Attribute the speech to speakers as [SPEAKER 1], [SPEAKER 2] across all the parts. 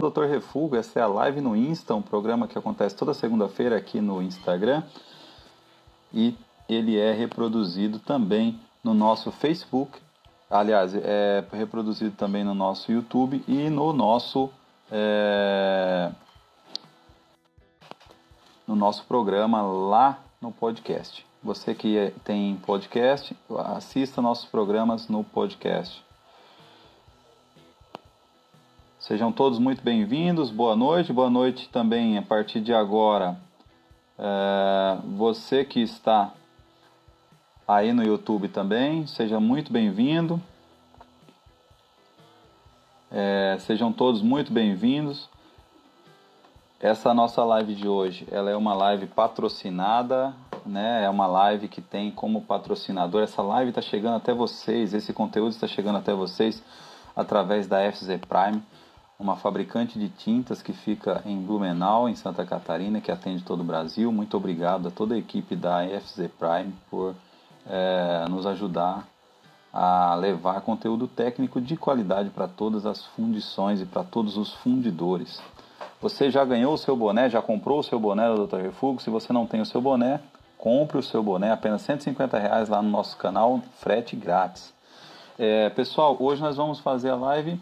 [SPEAKER 1] Doutor Refugo, essa é a live no Insta, um programa que acontece toda segunda-feira aqui no Instagram. E ele é reproduzido também no nosso Facebook. Aliás, é reproduzido também no nosso YouTube e no nosso é, no nosso programa lá no podcast. Você que tem podcast, assista nossos programas no podcast. Sejam todos muito bem-vindos, boa noite, boa noite também a partir de agora. É, você que está aí no YouTube também, seja muito bem-vindo. É, sejam todos muito bem-vindos. Essa nossa live de hoje, ela é uma live patrocinada, né? É uma live que tem como patrocinador. Essa live está chegando até vocês, esse conteúdo está chegando até vocês através da FZ Prime uma fabricante de tintas que fica em Blumenau, em Santa Catarina, que atende todo o Brasil. Muito obrigado a toda a equipe da FZ Prime por é, nos ajudar a levar conteúdo técnico de qualidade para todas as fundições e para todos os fundidores. Você já ganhou o seu boné, já comprou o seu boné do Dr. Refúgio? Se você não tem o seu boné, compre o seu boné, apenas 150 reais lá no nosso canal, frete grátis. É, pessoal, hoje nós vamos fazer a live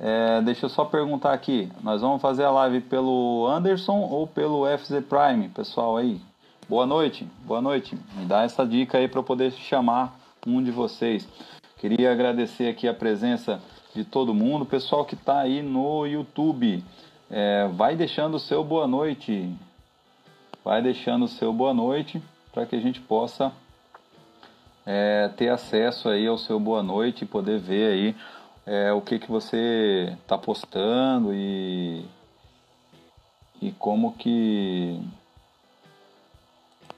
[SPEAKER 1] é, deixa eu só perguntar aqui. Nós vamos fazer a live pelo Anderson ou pelo FZ Prime, pessoal aí? Boa noite, boa noite. Me dá essa dica aí para poder chamar um de vocês. Queria agradecer aqui a presença de todo mundo, pessoal que está aí no YouTube. É, vai deixando o seu boa noite. Vai deixando o seu boa noite para que a gente possa é, ter acesso aí ao seu boa noite e poder ver aí é, o que, que você está postando e, e como que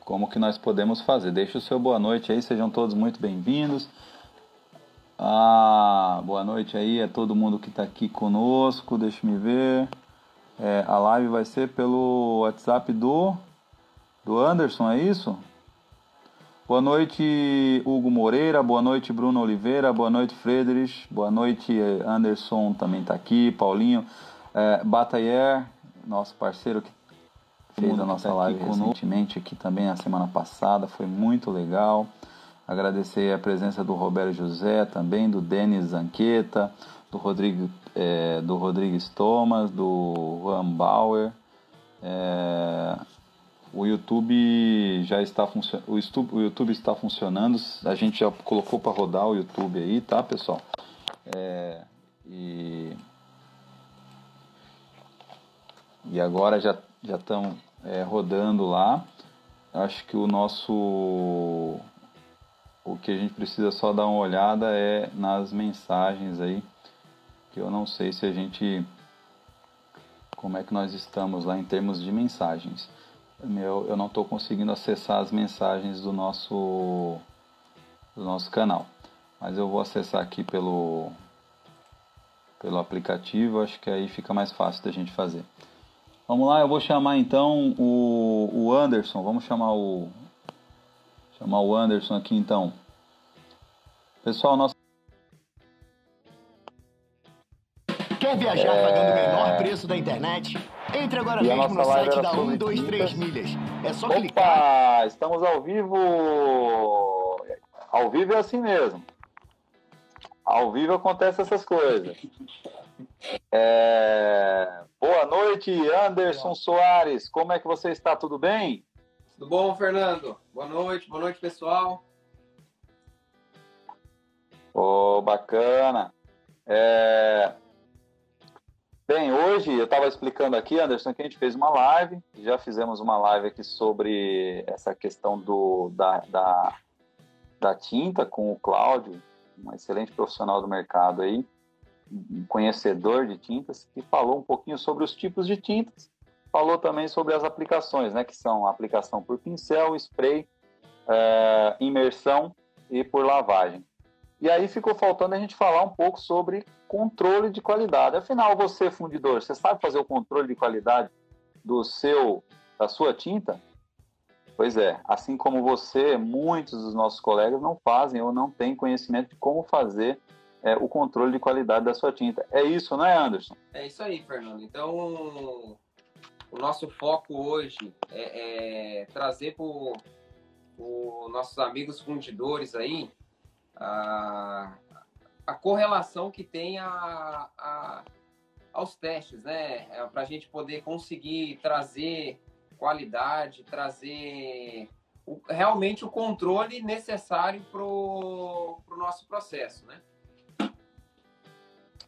[SPEAKER 1] como que nós podemos fazer. Deixe o seu boa noite aí, sejam todos muito bem-vindos. Ah, boa noite aí a todo mundo que está aqui conosco. Deixa me ver. É, a live vai ser pelo WhatsApp do do Anderson, é isso? Boa noite, Hugo Moreira. Boa noite, Bruno Oliveira. Boa noite, Friedrich. Boa noite, Anderson também está aqui. Paulinho. É, Batayer, nosso parceiro que fez a nossa tá live recentemente aqui também na semana passada. Foi muito legal. Agradecer a presença do Roberto José também, do Denis Zanqueta, do Rodrigo, é, do Rodrigues Thomas, do Juan Bauer. É, o YouTube já está funcionando. O YouTube está funcionando. A gente já colocou para rodar o YouTube aí, tá, pessoal? É, e e agora já já estão é, rodando lá. Acho que o nosso o que a gente precisa só dar uma olhada é nas mensagens aí, que eu não sei se a gente como é que nós estamos lá em termos de mensagens meu, eu não estou conseguindo acessar as mensagens do nosso, do nosso canal. Mas eu vou acessar aqui pelo, pelo aplicativo, acho que aí fica mais fácil da gente fazer. Vamos lá, eu vou chamar então o, o Anderson, vamos chamar o chamar o Anderson aqui então. Pessoal, nosso
[SPEAKER 2] Quer viajar é... pagando o menor preço da internet? Entre agora e mesmo no site da 123 Milhas. É só
[SPEAKER 1] Opa,
[SPEAKER 2] clicar.
[SPEAKER 1] estamos ao vivo. Ao vivo é assim mesmo. Ao vivo acontecem essas coisas. É... Boa noite, Anderson Soares. Como é que você está? Tudo bem?
[SPEAKER 3] Tudo bom, Fernando? Boa noite, boa noite, pessoal.
[SPEAKER 1] Oh, bacana. É... Bem, hoje eu estava explicando aqui, Anderson, que a gente fez uma live, já fizemos uma live aqui sobre essa questão do, da, da, da tinta com o Cláudio, um excelente profissional do mercado aí, um conhecedor de tintas, que falou um pouquinho sobre os tipos de tintas, falou também sobre as aplicações, né, que são aplicação por pincel, spray, é, imersão e por lavagem. E aí ficou faltando a gente falar um pouco sobre controle de qualidade. Afinal, você fundidor, você sabe fazer o controle de qualidade do seu da sua tinta? Pois é, assim como você, muitos dos nossos colegas não fazem ou não têm conhecimento de como fazer é, o controle de qualidade da sua tinta. É isso, não é, Anderson?
[SPEAKER 3] É isso aí, Fernando. Então, o nosso foco hoje é, é trazer para os nossos amigos fundidores aí a, a correlação que tem a, a aos testes, né? É para a gente poder conseguir trazer qualidade, trazer o, realmente o controle necessário para o pro nosso processo, né?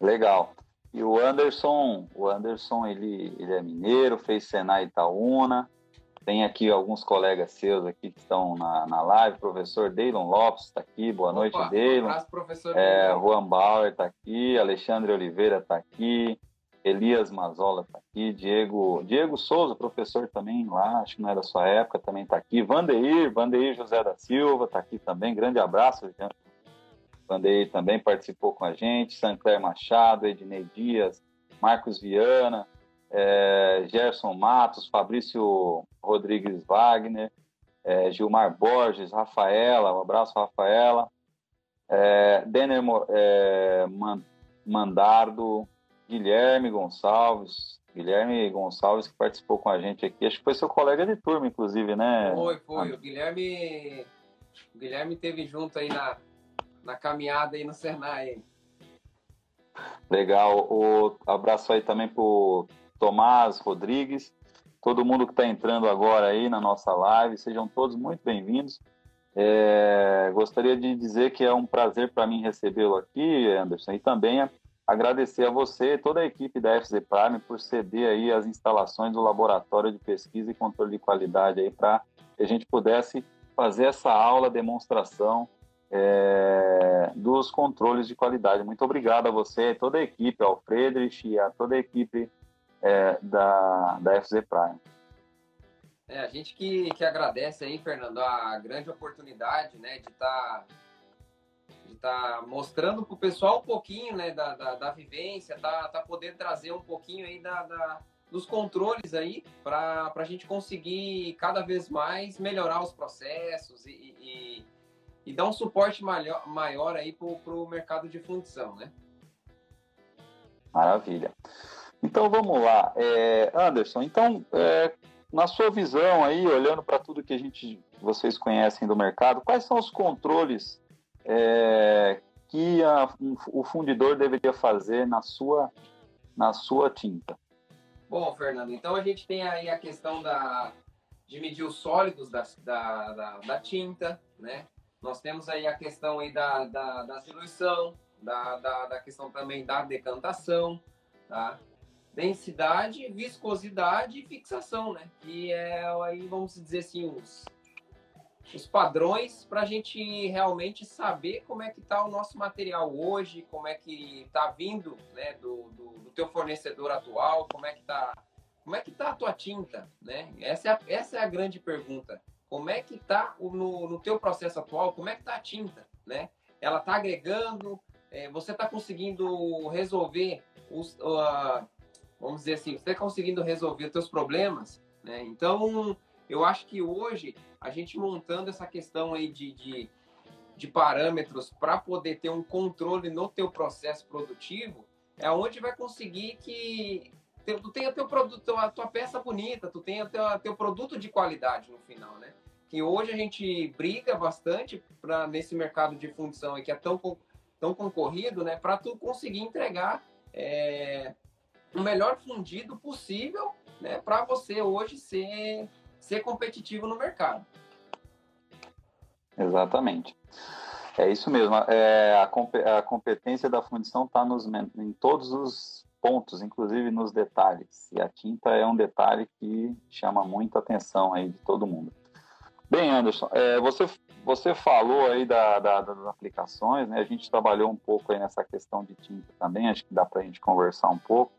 [SPEAKER 1] Legal. E o Anderson, o Anderson, ele, ele é mineiro, fez Senai Itaúna. Tem aqui alguns colegas seus aqui que estão na, na live. professor Deilon Lopes está aqui. Boa Opa, noite, Deilon. Um abraço, professor. É, Juan Bauer está aqui. Alexandre Oliveira está aqui. Elias Mazola está aqui. Diego, Diego Souza, professor também lá, acho que não é da sua época, também está aqui. Vandeir, Vandeir José da Silva está aqui também. Grande abraço, Vandeir também participou com a gente. Sancler Machado, Ednei Dias, Marcos Viana, é, Gerson Matos, Fabrício Rodrigues Wagner, é, Gilmar Borges, Rafaela, um abraço, Rafaela, é, Denner é, Mandardo, Guilherme Gonçalves, Guilherme Gonçalves que participou com a gente aqui, acho que foi seu colega de turma, inclusive, né?
[SPEAKER 3] Foi, foi, o Guilherme, o Guilherme teve junto aí na, na caminhada aí no Senai.
[SPEAKER 1] Legal, o abraço aí também pro Tomás Rodrigues, todo mundo que está entrando agora aí na nossa live, sejam todos muito bem-vindos. É, gostaria de dizer que é um prazer para mim recebê-lo aqui, Anderson, e também agradecer a você e toda a equipe da FZ Prime por ceder aí as instalações do laboratório de pesquisa e controle de qualidade aí para que a gente pudesse fazer essa aula, demonstração é, dos controles de qualidade. Muito obrigado a você, toda a equipe, ao Friedrich e a toda a equipe é, da, da FZ Prime.
[SPEAKER 3] É, a gente que, que agradece aí, Fernando, a grande oportunidade né, de estar tá, de tá mostrando para o pessoal um pouquinho né, da, da, da vivência, tá, tá poder trazer um pouquinho aí da, da dos controles aí para a gente conseguir cada vez mais melhorar os processos e, e, e dar um suporte maior, maior aí para o mercado de fundição, né?
[SPEAKER 1] Maravilha. Então vamos lá, é, Anderson. Então, é, na sua visão aí, olhando para tudo que a gente, vocês conhecem do mercado, quais são os controles é, que a, o fundidor deveria fazer na sua, na sua tinta?
[SPEAKER 3] Bom, Fernando, então a gente tem aí a questão da, de medir os sólidos da, da, da, da tinta, né? Nós temos aí a questão aí da, da, da diluição, da, da, da questão também da decantação, tá? Densidade, viscosidade e fixação, né? Que é aí, vamos dizer assim, os, os padrões para a gente realmente saber como é que está o nosso material hoje, como é que está vindo né, do, do, do, teu fornecedor atual, como é que está como é que tá a tua tinta, né? Essa é a, essa é a grande pergunta. Como é que está no, no teu processo atual, como é que está a tinta, né? Ela está agregando, é, você está conseguindo resolver os, uh, vamos dizer assim, você está conseguindo resolver seus problemas, né? Então, eu acho que hoje, a gente montando essa questão aí de, de, de parâmetros para poder ter um controle no teu processo produtivo, é onde vai conseguir que tu tenha teu produto, a tua peça bonita, tu tenha teu, teu produto de qualidade no final, né? Que hoje a gente briga bastante para nesse mercado de fundição que é tão, tão concorrido, né? Para tu conseguir entregar é, o melhor fundido possível né, para você hoje ser, ser competitivo no mercado.
[SPEAKER 1] Exatamente. É isso mesmo. É, a, a competência da fundição está em todos os pontos, inclusive nos detalhes. E a tinta é um detalhe que chama muita atenção aí de todo mundo. Bem, Anderson, é, você, você falou aí da, da, das aplicações, né? A gente trabalhou um pouco aí nessa questão de tinta também, acho que dá para a gente conversar um pouco.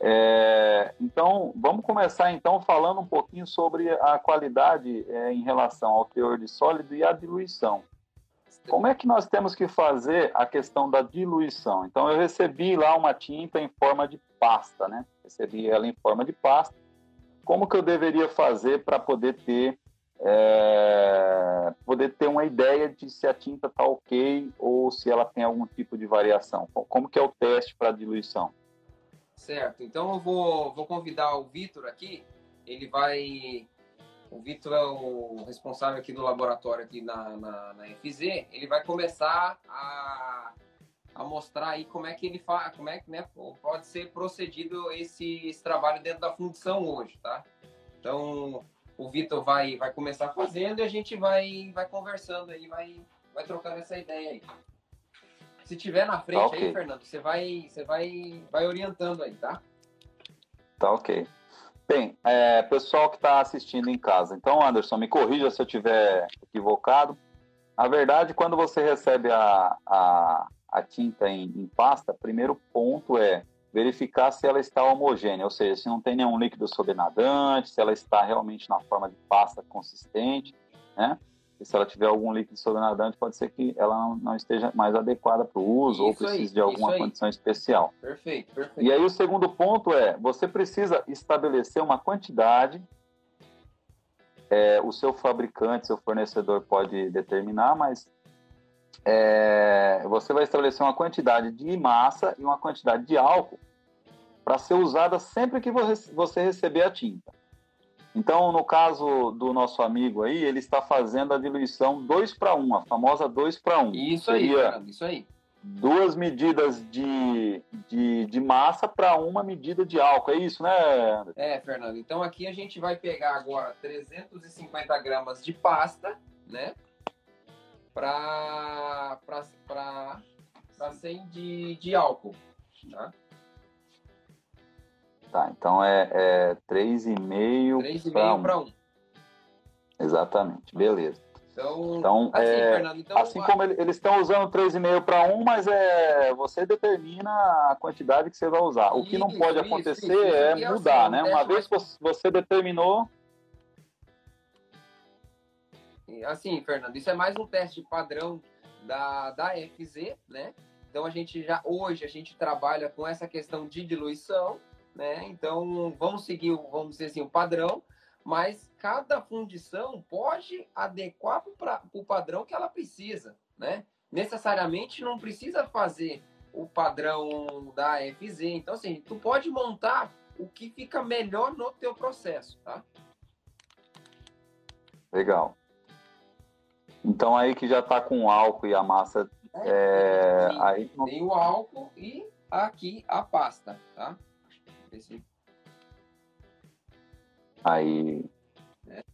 [SPEAKER 1] É, então, vamos começar então falando um pouquinho sobre a qualidade é, em relação ao teor de sólido e a diluição. Como é que nós temos que fazer a questão da diluição? Então, eu recebi lá uma tinta em forma de pasta, né? Recebi ela em forma de pasta. Como que eu deveria fazer para poder ter é, poder ter uma ideia de se a tinta está ok ou se ela tem algum tipo de variação. Como que é o teste para diluição?
[SPEAKER 3] Certo. Então eu vou, vou convidar o Vitor aqui. Ele vai o Vitor é o responsável aqui do laboratório aqui na, na, na FZ, ele vai começar a, a mostrar aí como é que ele faz, como é que né, pode ser procedido esse, esse trabalho dentro da fundição hoje, tá? Então o Vitor vai, vai começar fazendo e a gente vai, vai conversando aí, vai, vai trocando essa ideia aí. Se tiver na frente tá okay. aí, Fernando, você vai, você vai, vai orientando aí, tá?
[SPEAKER 1] Tá ok. Bem, é, pessoal que está assistindo em casa, então, Anderson, me corrija se eu estiver equivocado. A verdade, quando você recebe a, a, a tinta em, em pasta, primeiro ponto é verificar se ela está homogênea, ou seja, se não tem nenhum líquido sobrenadante, se ela está realmente na forma de pasta consistente, né? E se ela tiver algum líquido sobrenadante, pode ser que ela não, não esteja mais adequada para o uso isso ou precise aí, de alguma condição especial.
[SPEAKER 3] Perfeito, perfeito.
[SPEAKER 1] E aí o segundo ponto é, você precisa estabelecer uma quantidade, é, o seu fabricante, seu fornecedor pode determinar, mas é, você vai estabelecer uma quantidade de massa e uma quantidade de álcool para ser usada sempre que você receber a tinta. Então, no caso do nosso amigo aí, ele está fazendo a diluição 2 para 1, a famosa 2 para 1.
[SPEAKER 3] Isso Seria aí, Fernando, isso aí.
[SPEAKER 1] Duas medidas de, de, de massa para uma medida de álcool, é isso, né,
[SPEAKER 3] Anderson? É, Fernando. Então, aqui a gente vai pegar agora 350 gramas de pasta, né? Para 100 de, de álcool, tá?
[SPEAKER 1] Tá, então é, é
[SPEAKER 3] 3,5 para 1.
[SPEAKER 1] Exatamente, beleza. Então, então, assim, é, Fernando, então assim como ele, eles estão usando 3,5 para 1, mas é, você determina a quantidade que você vai usar. O que não pode acontecer isso, isso, é, é mudar, assim, né? Uma vez que você determinou.
[SPEAKER 3] Assim, Fernando, isso é mais um teste padrão da, da FZ, né? Então a gente já hoje a gente trabalha com essa questão de diluição né? Então, vamos seguir, vamos dizer assim, o padrão, mas cada fundição pode adequar para o padrão que ela precisa, né? Necessariamente não precisa fazer o padrão da FZ. Então, assim, tu pode montar o que fica melhor no teu processo, tá?
[SPEAKER 1] Legal. Então aí que já está com o álcool e a massa. É, é,
[SPEAKER 3] tem, aí tem o álcool e aqui a pasta, tá? Esse...
[SPEAKER 1] Aí,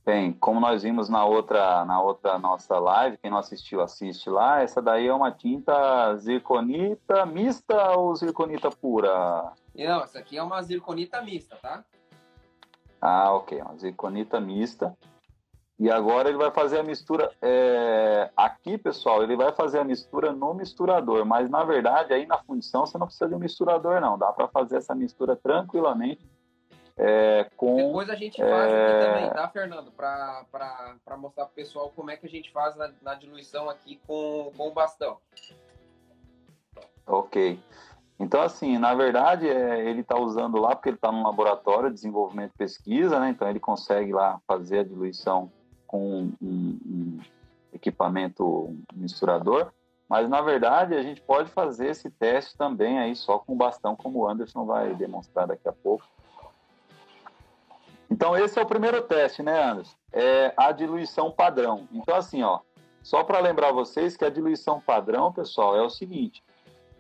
[SPEAKER 1] bem, como nós vimos na outra, na outra nossa live, quem não assistiu, assiste lá. Essa daí é uma tinta zirconita mista ou zirconita pura?
[SPEAKER 3] Não, essa aqui é uma zirconita mista, tá?
[SPEAKER 1] Ah, ok, uma zirconita mista. E agora ele vai fazer a mistura. É... Aqui, pessoal, ele vai fazer a mistura no misturador, mas na verdade, aí na fundição, você não precisa de um misturador, não. Dá para fazer essa mistura tranquilamente. É, com,
[SPEAKER 3] Depois a gente faz é... aqui também, tá, Fernando? Para mostrar para o pessoal como é que a gente faz na, na diluição aqui com, com o bastão.
[SPEAKER 1] Ok. Então, assim, na verdade, é, ele está usando lá porque ele está no laboratório de desenvolvimento e pesquisa, né? Então, ele consegue lá fazer a diluição com um, um equipamento misturador, mas na verdade a gente pode fazer esse teste também aí só com bastão, como o Anderson vai demonstrar daqui a pouco. Então esse é o primeiro teste, né, Anderson? É a diluição padrão. Então assim, ó, só para lembrar vocês que a diluição padrão, pessoal, é o seguinte: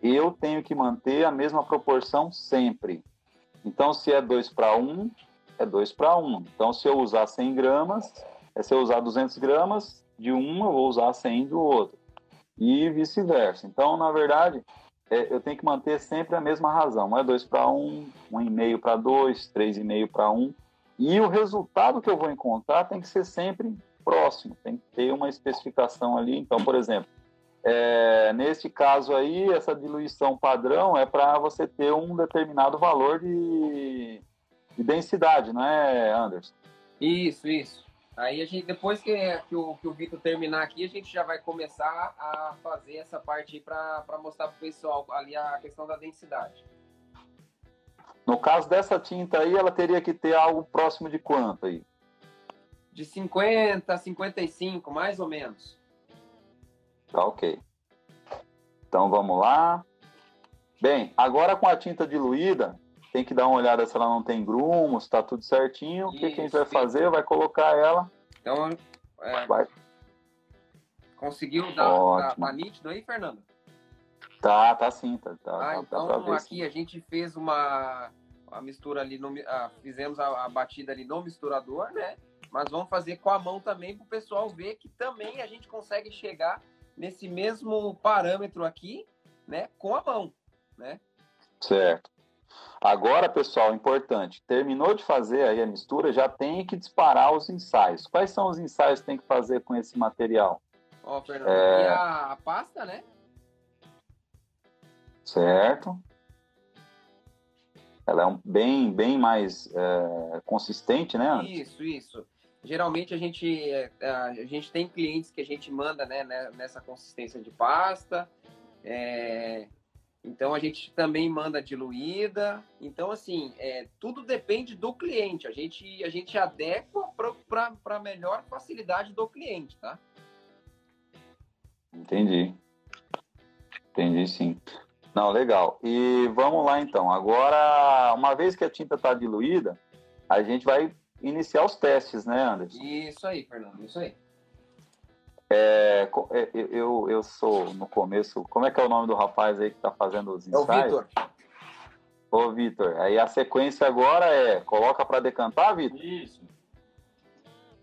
[SPEAKER 1] eu tenho que manter a mesma proporção sempre. Então se é 2 para 1, é 2 para 1. Então se eu usar 100 gramas, é se eu usar 200 gramas de um, eu vou usar 100 do outro. E vice-versa. Então, na verdade, é, eu tenho que manter sempre a mesma razão. Um é 2 para 1, 1,5 para 2, 3,5 para 1. E o resultado que eu vou encontrar tem que ser sempre próximo, tem que ter uma especificação ali. Então, por exemplo, é, neste caso aí, essa diluição padrão é para você ter um determinado valor de, de densidade, não é, Anderson?
[SPEAKER 3] Isso, isso. Aí a gente, depois que, que o, que o Vitor terminar aqui, a gente já vai começar a fazer essa parte para mostrar para o pessoal ali a questão da densidade.
[SPEAKER 1] No caso dessa tinta aí, ela teria que ter algo próximo de quanto aí?
[SPEAKER 3] De 50 a 55, mais ou menos.
[SPEAKER 1] Tá ok. Então vamos lá. Bem, agora com a tinta diluída, tem que dar uma olhada se ela não tem grumos, está tudo certinho. Isso, o que, que, a gente vai fazer? Vai colocar ela.
[SPEAKER 3] Então, é, vai. conseguiu dar, dar tá nítido aí, Fernando?
[SPEAKER 1] Tá, tá sim, tá. tá
[SPEAKER 3] ah,
[SPEAKER 1] tá,
[SPEAKER 3] então tá aqui sim. a gente fez uma a mistura ali, no, a, fizemos a, a, batida ali no misturador, né? Mas vamos fazer com a mão também para o pessoal ver que também a gente consegue chegar nesse mesmo parâmetro aqui, né? Com a mão, né?
[SPEAKER 1] Certo. Agora, pessoal, importante, terminou de fazer aí a mistura, já tem que disparar os ensaios. Quais são os ensaios que tem que fazer com esse material?
[SPEAKER 3] Ó, oh, Fernando, é... e a, a pasta, né?
[SPEAKER 1] Certo. Ela é um, bem, bem mais é, consistente, né?
[SPEAKER 3] Isso, isso. Geralmente a gente, é, a gente tem clientes que a gente manda né, né nessa consistência de pasta. É, então a gente também manda diluída. Então, assim, é, tudo depende do cliente. A gente, a gente adequa para a melhor facilidade do cliente, tá?
[SPEAKER 1] Entendi. Entendi sim. Não, legal. E vamos lá então. Agora, uma vez que a tinta está diluída, a gente vai iniciar os testes, né, Anderson?
[SPEAKER 3] Isso aí, Fernando, isso aí.
[SPEAKER 1] É, é eu, eu sou no começo. Como é que é o nome do rapaz aí que está fazendo os ensaios? É o Vitor. Ô, Vitor. Aí a sequência agora é: coloca para decantar, Vitor?
[SPEAKER 3] Isso.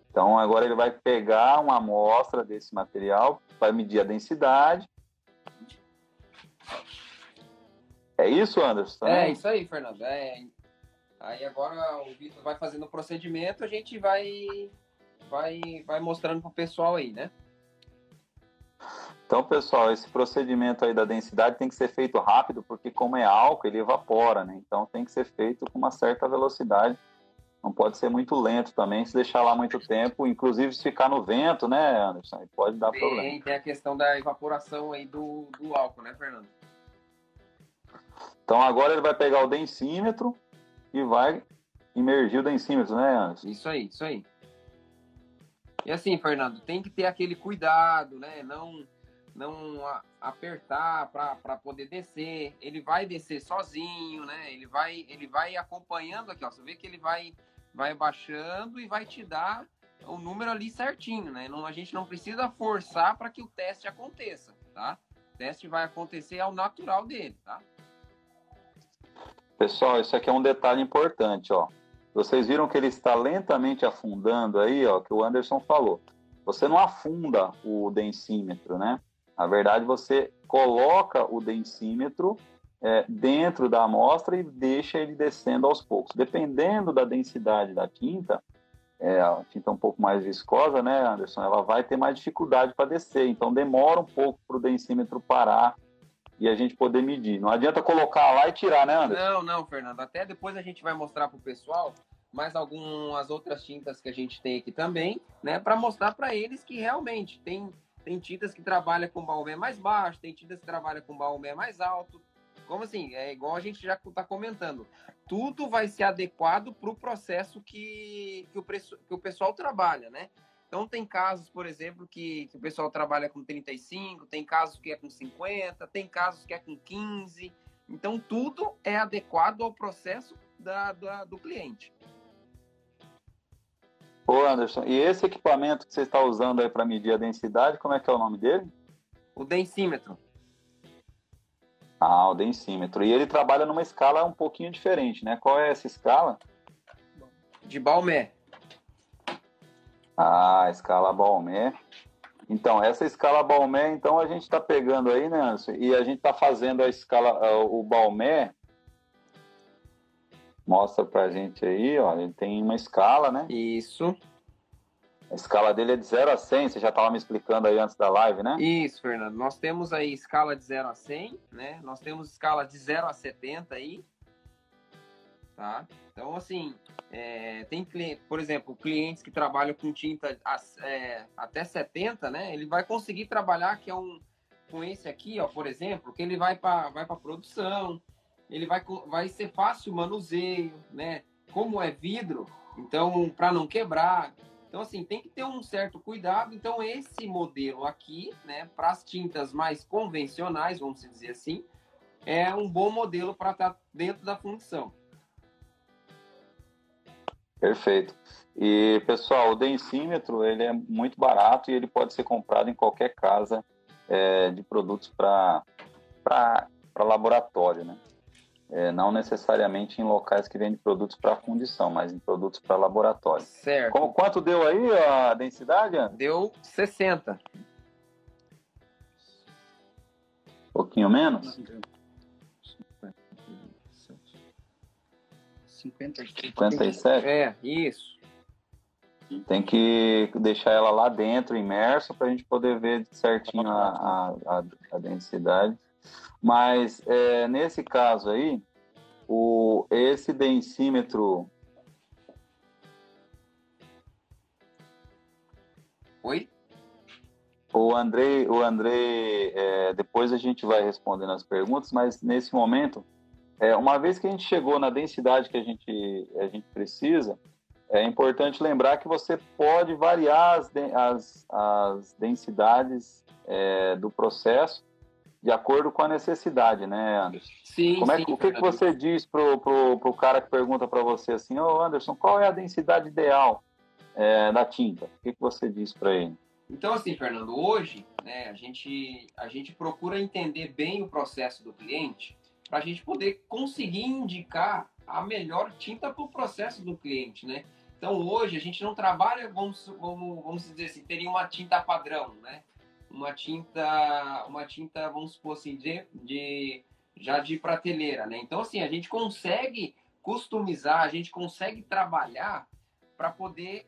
[SPEAKER 1] Então agora ele vai pegar uma amostra desse material, vai medir a densidade. É isso, Anderson?
[SPEAKER 3] É isso aí, Fernando. É... Aí agora o Vitor vai fazendo o procedimento, a gente vai, vai, vai mostrando pro pessoal aí, né?
[SPEAKER 1] Então, pessoal, esse procedimento aí da densidade tem que ser feito rápido, porque como é álcool, ele evapora, né? Então tem que ser feito com uma certa velocidade. Não pode ser muito lento também, se deixar lá muito tempo, inclusive se ficar no vento, né, Anderson? Pode dar
[SPEAKER 3] tem,
[SPEAKER 1] problema.
[SPEAKER 3] Tem a questão da evaporação aí do, do álcool, né, Fernando?
[SPEAKER 1] Então agora ele vai pegar o densímetro e vai imergir o densímetro, né, Anderson?
[SPEAKER 3] Isso aí, isso aí. E assim, Fernando, tem que ter aquele cuidado, né? Não não apertar para poder descer. Ele vai descer sozinho, né? Ele vai, ele vai acompanhando aqui, ó. Você vê que ele vai, vai baixando e vai te dar o número ali certinho, né? Não, a gente não precisa forçar para que o teste aconteça, tá? O teste vai acontecer ao natural dele, tá?
[SPEAKER 1] Pessoal, isso aqui é um detalhe importante, ó. Vocês viram que ele está lentamente afundando aí, ó, que o Anderson falou. Você não afunda o densímetro, né? Na verdade, você coloca o densímetro é, dentro da amostra e deixa ele descendo aos poucos. Dependendo da densidade da tinta, é, a tinta um pouco mais viscosa, né, Anderson? Ela vai ter mais dificuldade para descer. Então, demora um pouco para o densímetro parar e a gente poder medir. Não adianta colocar lá e tirar, né, Anderson?
[SPEAKER 3] Não, não, Fernando. Até depois a gente vai mostrar para o pessoal mais algumas outras tintas que a gente tem aqui também, né, para mostrar para eles que realmente tem tem tintas que trabalham com baumé mais baixo, tem tintas que trabalham com baumé mais alto. Como assim? É igual a gente já está comentando. Tudo vai ser adequado para o processo que, que, o que o pessoal trabalha, né? Então, tem casos, por exemplo, que, que, o pessoal trabalha com 35, tem casos que é com 50, tem casos que é com 15. Então, tudo é adequado ao processo da, da do cliente.
[SPEAKER 1] Ô Anderson, e esse equipamento que você está usando aí para medir a densidade, como é que é o nome dele?
[SPEAKER 3] O densímetro.
[SPEAKER 1] Ah, o densímetro. E ele trabalha numa escala um pouquinho diferente, né? Qual é essa escala?
[SPEAKER 3] De Balmé.
[SPEAKER 1] Ah, escala Balmé. Então, essa escala Balmé, então a gente está pegando aí, né, Anderson? E a gente está fazendo a escala, o Balmé, mostra pra gente aí, ó, ele tem uma escala, né?
[SPEAKER 3] Isso.
[SPEAKER 1] A escala dele é de 0 a 100, você já estava me explicando aí antes da live, né?
[SPEAKER 3] Isso, Fernando. Nós temos aí escala de 0 a 100, né? Nós temos escala de 0 a 70 aí, tá? Então, assim, é, tem, por exemplo, clientes que trabalham com tinta é, até 70, né? Ele vai conseguir trabalhar, que é um, com esse aqui, ó, por exemplo, que ele vai para vai produção, ele vai, vai ser fácil o manuseio, né? Como é vidro, então para não quebrar. Então, assim, tem que ter um certo cuidado. Então, esse modelo aqui, né, para as tintas mais convencionais, vamos dizer assim, é um bom modelo para estar tá dentro da fundição.
[SPEAKER 1] Perfeito. E, pessoal, o densímetro, ele é muito barato e ele pode ser comprado em qualquer casa é, de produtos para laboratório, né? É, não necessariamente em locais que vendem produtos para fundição, mas em produtos para laboratório.
[SPEAKER 3] Certo.
[SPEAKER 1] Com, quanto deu aí a densidade?
[SPEAKER 3] Deu 60.
[SPEAKER 1] Um pouquinho menos? 57?
[SPEAKER 3] É, isso.
[SPEAKER 1] Tem que deixar ela lá dentro, imerso, para a gente poder ver certinho a, a, a densidade. Mas é, nesse caso aí, o, esse densímetro.
[SPEAKER 3] Oi?
[SPEAKER 1] O Andrei, o Andrei é, depois a gente vai respondendo as perguntas, mas nesse momento, é, uma vez que a gente chegou na densidade que a gente, a gente precisa, é importante lembrar que você pode variar as, as, as densidades é, do processo de acordo com a necessidade, né, Anderson?
[SPEAKER 3] Sim,
[SPEAKER 1] Como é,
[SPEAKER 3] sim,
[SPEAKER 1] O que, que você diz pro, pro, pro cara que pergunta para você assim, ô oh, Anderson, qual é a densidade ideal é, da tinta? O que, que você diz para ele?
[SPEAKER 3] Então, assim, Fernando, hoje né, a, gente, a gente procura entender bem o processo do cliente para a gente poder conseguir indicar a melhor tinta para o processo do cliente, né? Então, hoje, a gente não trabalha, vamos, vamos, vamos dizer assim, teria uma tinta padrão, né? uma tinta, uma tinta, vamos supor assim, de, de já de prateleira, né? Então, assim, a gente consegue customizar, a gente consegue trabalhar para poder,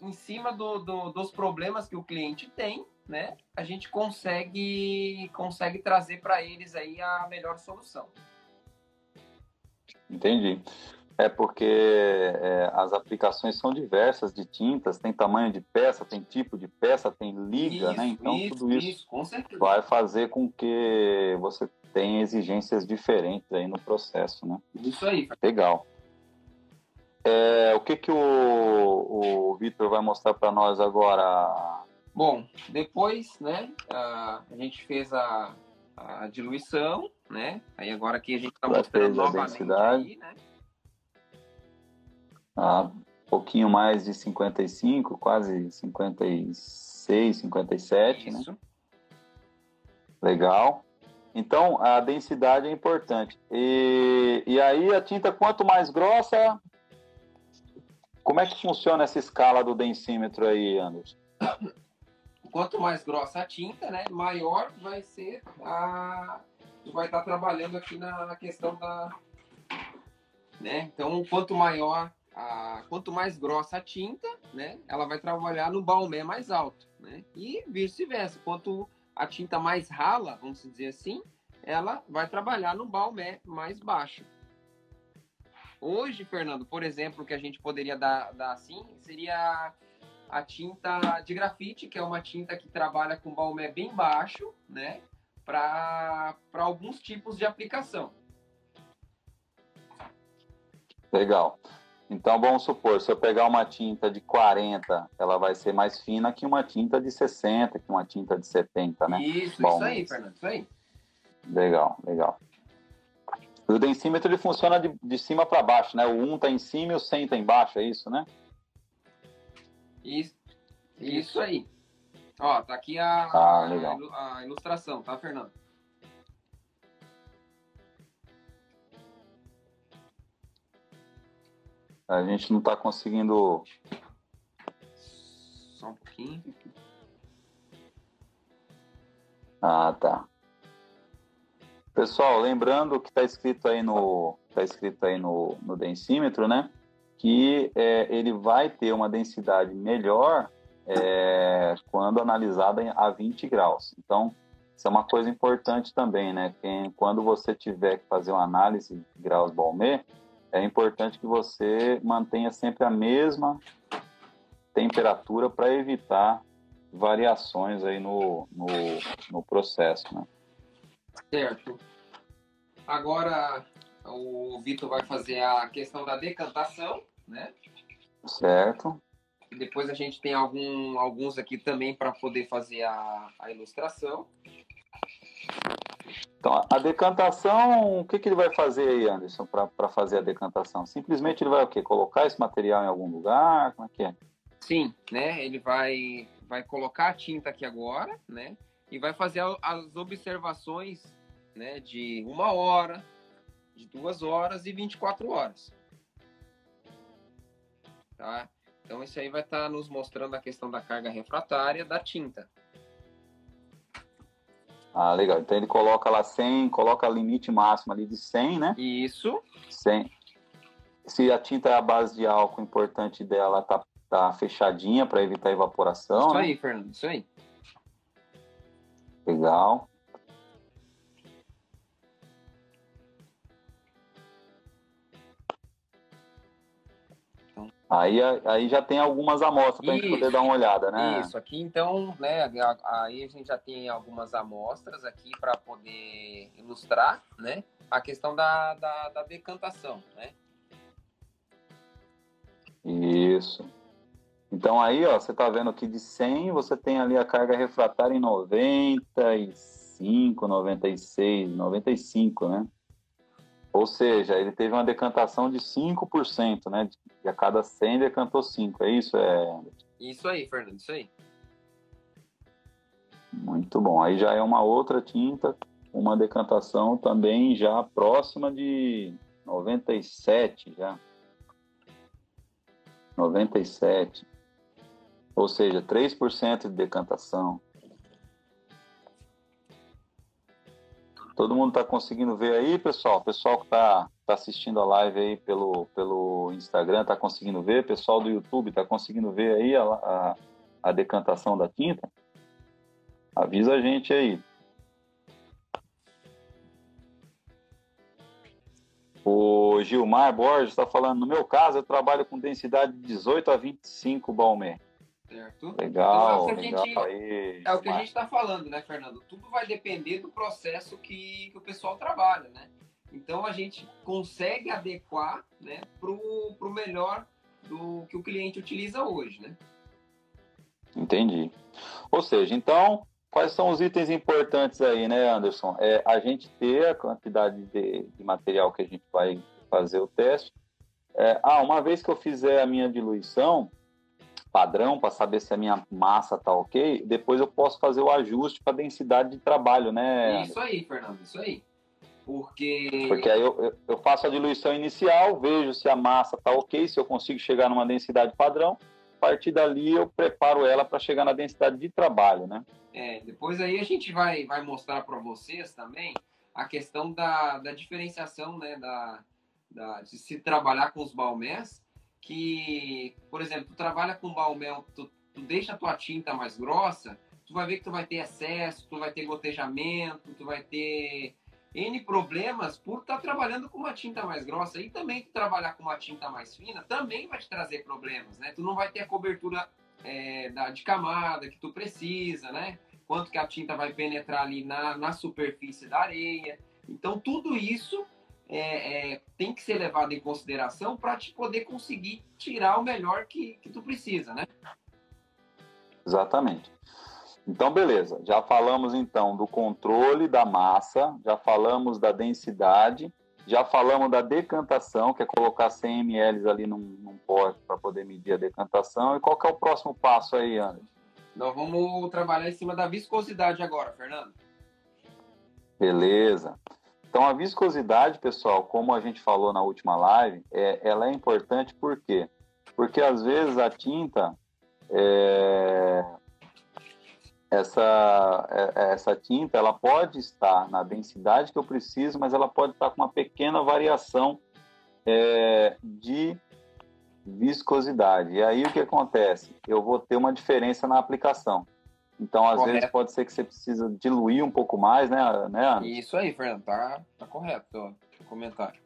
[SPEAKER 3] em cima do, do, dos problemas que o cliente tem, né? A gente consegue, consegue trazer para eles aí a melhor solução.
[SPEAKER 1] Entendi. É porque é, as aplicações são diversas de tintas, tem tamanho de peça, tem tipo de peça, tem liga,
[SPEAKER 3] isso,
[SPEAKER 1] né? Então
[SPEAKER 3] isso,
[SPEAKER 1] tudo isso,
[SPEAKER 3] isso
[SPEAKER 1] vai fazer com que você tenha exigências diferentes aí no processo, né?
[SPEAKER 3] Isso aí.
[SPEAKER 1] Legal. É, o que que o, o Vitor vai mostrar para nós agora?
[SPEAKER 3] Bom, depois, né? A, a gente fez a, a diluição, né? Aí agora aqui a gente está mostrando novamente densidade. aí, né?
[SPEAKER 1] a um pouquinho mais de 55, quase 56, 57, né? Isso. né? Legal. Então, a densidade é importante. E, e aí, a tinta, quanto mais grossa, como é que funciona essa escala do densímetro aí, Anderson?
[SPEAKER 3] Quanto mais grossa a tinta, né, maior vai ser a... vai estar trabalhando aqui na questão da... Né? Então, quanto maior a, quanto mais grossa a tinta, né, ela vai trabalhar no baumé mais alto, né? E vice-versa, quanto a tinta mais rala, vamos dizer assim, ela vai trabalhar no baumé mais baixo. Hoje, Fernando, por exemplo, que a gente poderia dar, dar assim, seria a tinta de grafite, que é uma tinta que trabalha com baumé bem baixo, né? Para alguns tipos de aplicação.
[SPEAKER 1] Legal. Então, vamos supor, se eu pegar uma tinta de 40, ela vai ser mais fina que uma tinta de 60, que uma tinta de 70, né?
[SPEAKER 3] Isso, Bom, isso aí, Fernando, isso aí.
[SPEAKER 1] Legal, legal. O densímetro ele funciona de, de cima para baixo, né? O 1 está em cima e o 100 está embaixo, é isso, né?
[SPEAKER 3] Isso, isso aí. Ó, tá aqui a,
[SPEAKER 1] ah,
[SPEAKER 3] a, a ilustração, tá, Fernando?
[SPEAKER 1] A gente não está conseguindo.
[SPEAKER 3] Só um pouquinho.
[SPEAKER 1] Ah, tá. Pessoal, lembrando que está escrito aí no tá escrito aí no, no densímetro, né? Que é, ele vai ter uma densidade melhor é, quando analisada a 20 graus. Então, isso é uma coisa importante também, né? Quando você tiver que fazer uma análise de graus Balmer, é importante que você mantenha sempre a mesma temperatura para evitar variações aí no, no, no processo, né?
[SPEAKER 3] Certo. Agora o Vitor vai fazer a questão da decantação, né?
[SPEAKER 1] Certo.
[SPEAKER 3] depois a gente tem algum, alguns aqui também para poder fazer a, a ilustração.
[SPEAKER 1] Então, a decantação, o que, que ele vai fazer aí, Anderson, para fazer a decantação? Simplesmente ele vai o quê? Colocar esse material em algum lugar? Como é que é?
[SPEAKER 3] Sim, né? Ele vai, vai colocar a tinta aqui agora, né? E vai fazer as observações né, de uma hora, de duas horas e 24 horas. Tá? Então, isso aí vai estar tá nos mostrando a questão da carga refratária da tinta.
[SPEAKER 1] Ah, legal. Então ele coloca lá 100, coloca limite máximo ali de 100, né?
[SPEAKER 3] Isso.
[SPEAKER 1] 100. Se a tinta é a base de álcool, o importante dela tá, tá fechadinha para evitar evaporação.
[SPEAKER 3] Isso
[SPEAKER 1] né?
[SPEAKER 3] aí, Fernando, isso aí.
[SPEAKER 1] Legal. Aí, aí já tem algumas amostras para a gente poder dar uma olhada, né?
[SPEAKER 3] Isso, aqui então, né, aí a gente já tem algumas amostras aqui para poder ilustrar, né, a questão da, da, da, decantação, né?
[SPEAKER 1] Isso. Então aí, ó, você tá vendo que de 100 você tem ali a carga refratária em 95, 96, 95, né? Ou seja, ele teve uma decantação de 5%, né? E a cada 100 decantou 5. É isso, é?
[SPEAKER 3] Isso aí, Fernando, isso aí.
[SPEAKER 1] Muito bom. Aí já é uma outra tinta, uma decantação também já próxima de 97 já. 97. Ou seja, 3% de decantação. Todo mundo está conseguindo ver aí, pessoal? O pessoal que está tá assistindo a live aí pelo, pelo Instagram está conseguindo ver? O pessoal do YouTube está conseguindo ver aí a, a, a, decantação da tinta? Avisa a gente aí. O Gilmar Borges está falando, no meu caso, eu trabalho com densidade de 18 a 25 Balmer.
[SPEAKER 3] Certo?
[SPEAKER 1] Legal,
[SPEAKER 3] então, é
[SPEAKER 1] legal.
[SPEAKER 3] Gente,
[SPEAKER 1] aí,
[SPEAKER 3] é o que a gente está falando, né, Fernando? Tudo vai depender do processo que, que o pessoal trabalha, né? Então a gente consegue adequar né, para o melhor do que o cliente utiliza hoje, né?
[SPEAKER 1] Entendi. Ou seja, então, quais são os itens importantes aí, né, Anderson? É a gente ter a quantidade de, de material que a gente vai fazer o teste. É, ah, uma vez que eu fizer a minha diluição, padrão para saber se a minha massa tá ok, depois eu posso fazer o ajuste para densidade de trabalho, né?
[SPEAKER 3] Isso aí, Fernando, isso aí. Porque.
[SPEAKER 1] Porque aí eu, eu faço a diluição inicial, vejo se a massa tá ok, se eu consigo chegar numa densidade padrão. A partir dali eu preparo ela para chegar na densidade de trabalho, né?
[SPEAKER 3] É, depois aí a gente vai, vai mostrar para vocês também a questão da, da diferenciação, né? Da, da, de se trabalhar com os balmés que, por exemplo, tu trabalha com balmel, tu, tu deixa a tua tinta mais grossa, tu vai ver que tu vai ter excesso, tu vai ter gotejamento, tu vai ter N problemas por estar tá trabalhando com uma tinta mais grossa. E também tu trabalhar com uma tinta mais fina também vai te trazer problemas, né? Tu não vai ter a cobertura é, da, de camada que tu precisa, né? Quanto que a tinta vai penetrar ali na, na superfície da areia. Então, tudo isso é, é, tem que ser levado em consideração para te poder conseguir tirar o melhor que, que tu precisa, né?
[SPEAKER 1] Exatamente. Então, beleza. Já falamos então do controle da massa, já falamos da densidade, já falamos da decantação, que é colocar 100 ml ali num, num pote para poder medir a decantação. E qual que é o próximo passo aí, Anderson?
[SPEAKER 3] Nós vamos trabalhar em cima da viscosidade agora, Fernando.
[SPEAKER 1] Beleza. Então, a viscosidade, pessoal, como a gente falou na última live, é, ela é importante por quê? Porque às vezes a tinta, é, essa, é, essa tinta, ela pode estar na densidade que eu preciso, mas ela pode estar com uma pequena variação é, de viscosidade. E aí o que acontece? Eu vou ter uma diferença na aplicação. Então, às correto. vezes, pode ser que você precisa diluir um pouco mais, né, né Ana?
[SPEAKER 3] Isso aí, Fernando, tá, tá correto o comentário.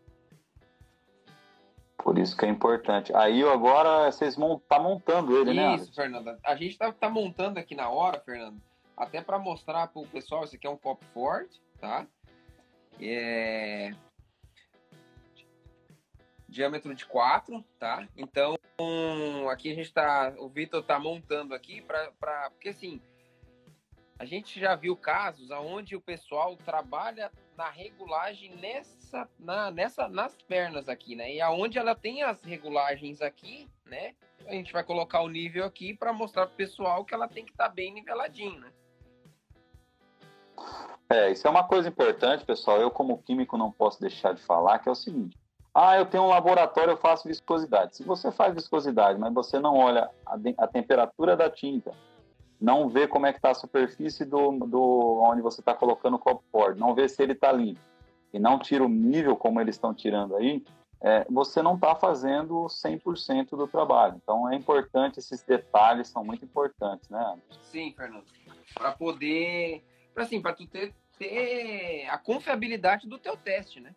[SPEAKER 1] Por isso que é importante. Aí agora vocês estão tá montando ele,
[SPEAKER 3] isso,
[SPEAKER 1] né?
[SPEAKER 3] Isso, Fernando. A gente tá, tá montando aqui na hora, Fernando, até para mostrar para o pessoal, esse aqui é um copo forte, tá? É... diâmetro de 4, tá? Então, aqui a gente tá, o Vitor tá montando aqui para porque assim, a gente já viu casos aonde o pessoal trabalha na regulagem nessa, na, nessa, nas pernas aqui, né? E aonde ela tem as regulagens aqui, né? A gente vai colocar o nível aqui para mostrar para o pessoal que ela tem que estar tá bem niveladinho, né?
[SPEAKER 1] É, isso é uma coisa importante, pessoal. Eu, como químico, não posso deixar de falar, que é o seguinte. Ah, eu tenho um laboratório, eu faço viscosidade. Se você faz viscosidade, mas você não olha a, a temperatura da tinta, não vê como é que está a superfície do, do onde você está colocando o copo forte, não vê se ele está limpo, e não tira o nível como eles estão tirando aí, é, você não está fazendo 100% do trabalho. Então é importante, esses detalhes são muito importantes, né?
[SPEAKER 3] Sim, Fernando. Para poder assim, para tu ter, ter a confiabilidade do teu teste, né?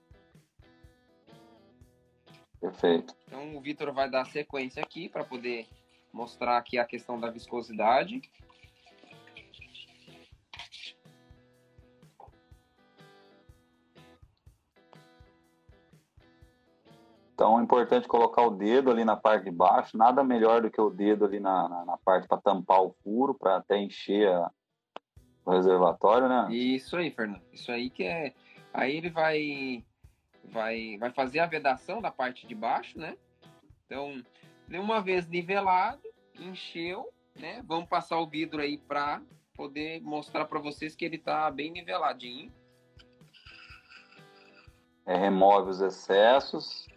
[SPEAKER 1] Perfeito.
[SPEAKER 3] Então o Vitor vai dar sequência aqui para poder mostrar aqui a questão da viscosidade.
[SPEAKER 1] Então é importante colocar o dedo ali na parte de baixo, nada melhor do que o dedo ali na, na, na parte para tampar o furo, para até encher a, o reservatório, né?
[SPEAKER 3] Isso aí, Fernando. Isso aí que é. Aí ele vai, vai, vai fazer a vedação da parte de baixo, né? Então, uma vez nivelado, encheu, né? Vamos passar o vidro aí para poder mostrar para vocês que ele está bem niveladinho.
[SPEAKER 1] É, remove os excessos.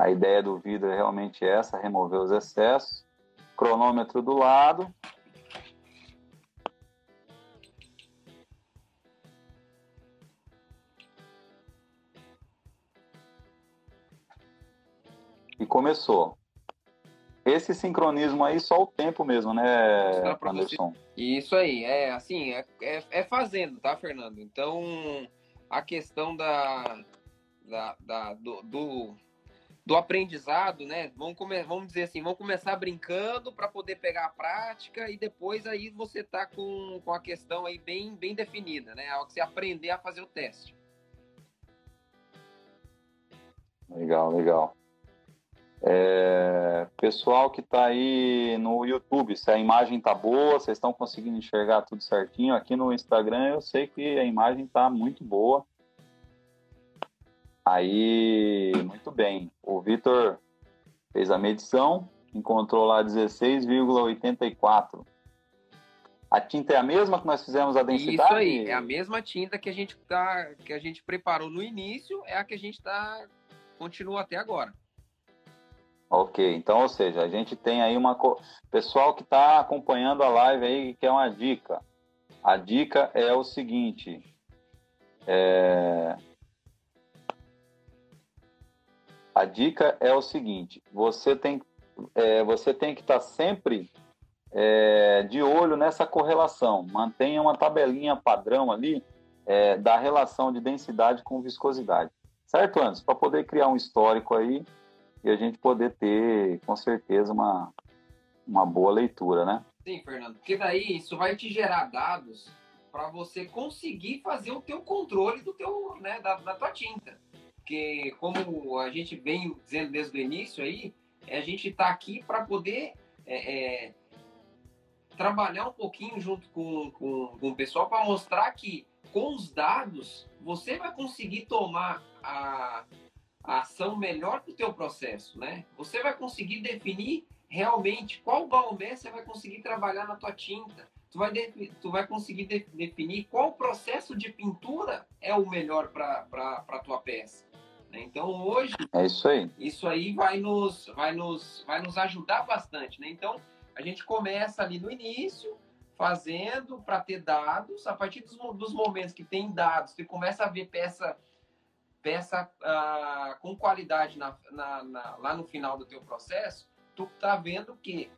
[SPEAKER 1] A ideia do vidro é realmente essa, remover os excessos. Cronômetro do lado. E começou. Esse sincronismo aí, só o tempo mesmo, né, Anderson?
[SPEAKER 3] Isso aí, é assim, é, é, é, fazendo, tá, Fernando? Então, a questão da, da, da do, do, do, aprendizado, né? Vamos, come, vamos dizer assim, vamos começar brincando para poder pegar a prática e depois aí você tá com, com a questão aí bem, bem definida, né? Ao que você aprender a fazer o teste.
[SPEAKER 1] Legal, legal. É, pessoal que está aí no YouTube, se a imagem está boa, vocês estão conseguindo enxergar tudo certinho. Aqui no Instagram eu sei que a imagem está muito boa. Aí, muito bem. O Vitor fez a medição, encontrou lá 16,84. A tinta é a mesma que nós fizemos a densidade?
[SPEAKER 3] Isso aí, é a mesma tinta que a gente tá, que a gente preparou no início, é a que a gente tá continua até agora.
[SPEAKER 1] Ok, então, ou seja, a gente tem aí uma. Pessoal que está acompanhando a live aí, que é uma dica. A dica é o seguinte: é... a dica é o seguinte: você tem, é, você tem que estar tá sempre é, de olho nessa correlação. Mantenha uma tabelinha padrão ali é, da relação de densidade com viscosidade. Certo, Anderson? Para poder criar um histórico aí e a gente poder ter, com certeza, uma, uma boa leitura, né?
[SPEAKER 3] Sim, Fernando, porque daí isso vai te gerar dados para você conseguir fazer o teu controle do teu, né, da, da tua tinta. Porque como a gente vem dizendo desde o início aí, a gente está aqui para poder é, é, trabalhar um pouquinho junto com, com, com o pessoal para mostrar que com os dados você vai conseguir tomar a, a ação melhor do teu processo, né? Você vai conseguir definir realmente qual balmé você vai conseguir trabalhar na tua tinta. Tu vai, tu vai conseguir de definir qual processo de pintura é o melhor para a tua peça. Né? Então hoje
[SPEAKER 1] é isso aí.
[SPEAKER 3] Isso aí vai nos, vai nos, vai nos ajudar bastante, né? Então a gente começa ali no início fazendo para ter dados. A partir dos, dos momentos que tem dados, você começa a ver peça peça ah, com qualidade na, na, na, lá no final do teu processo, tu tá vendo que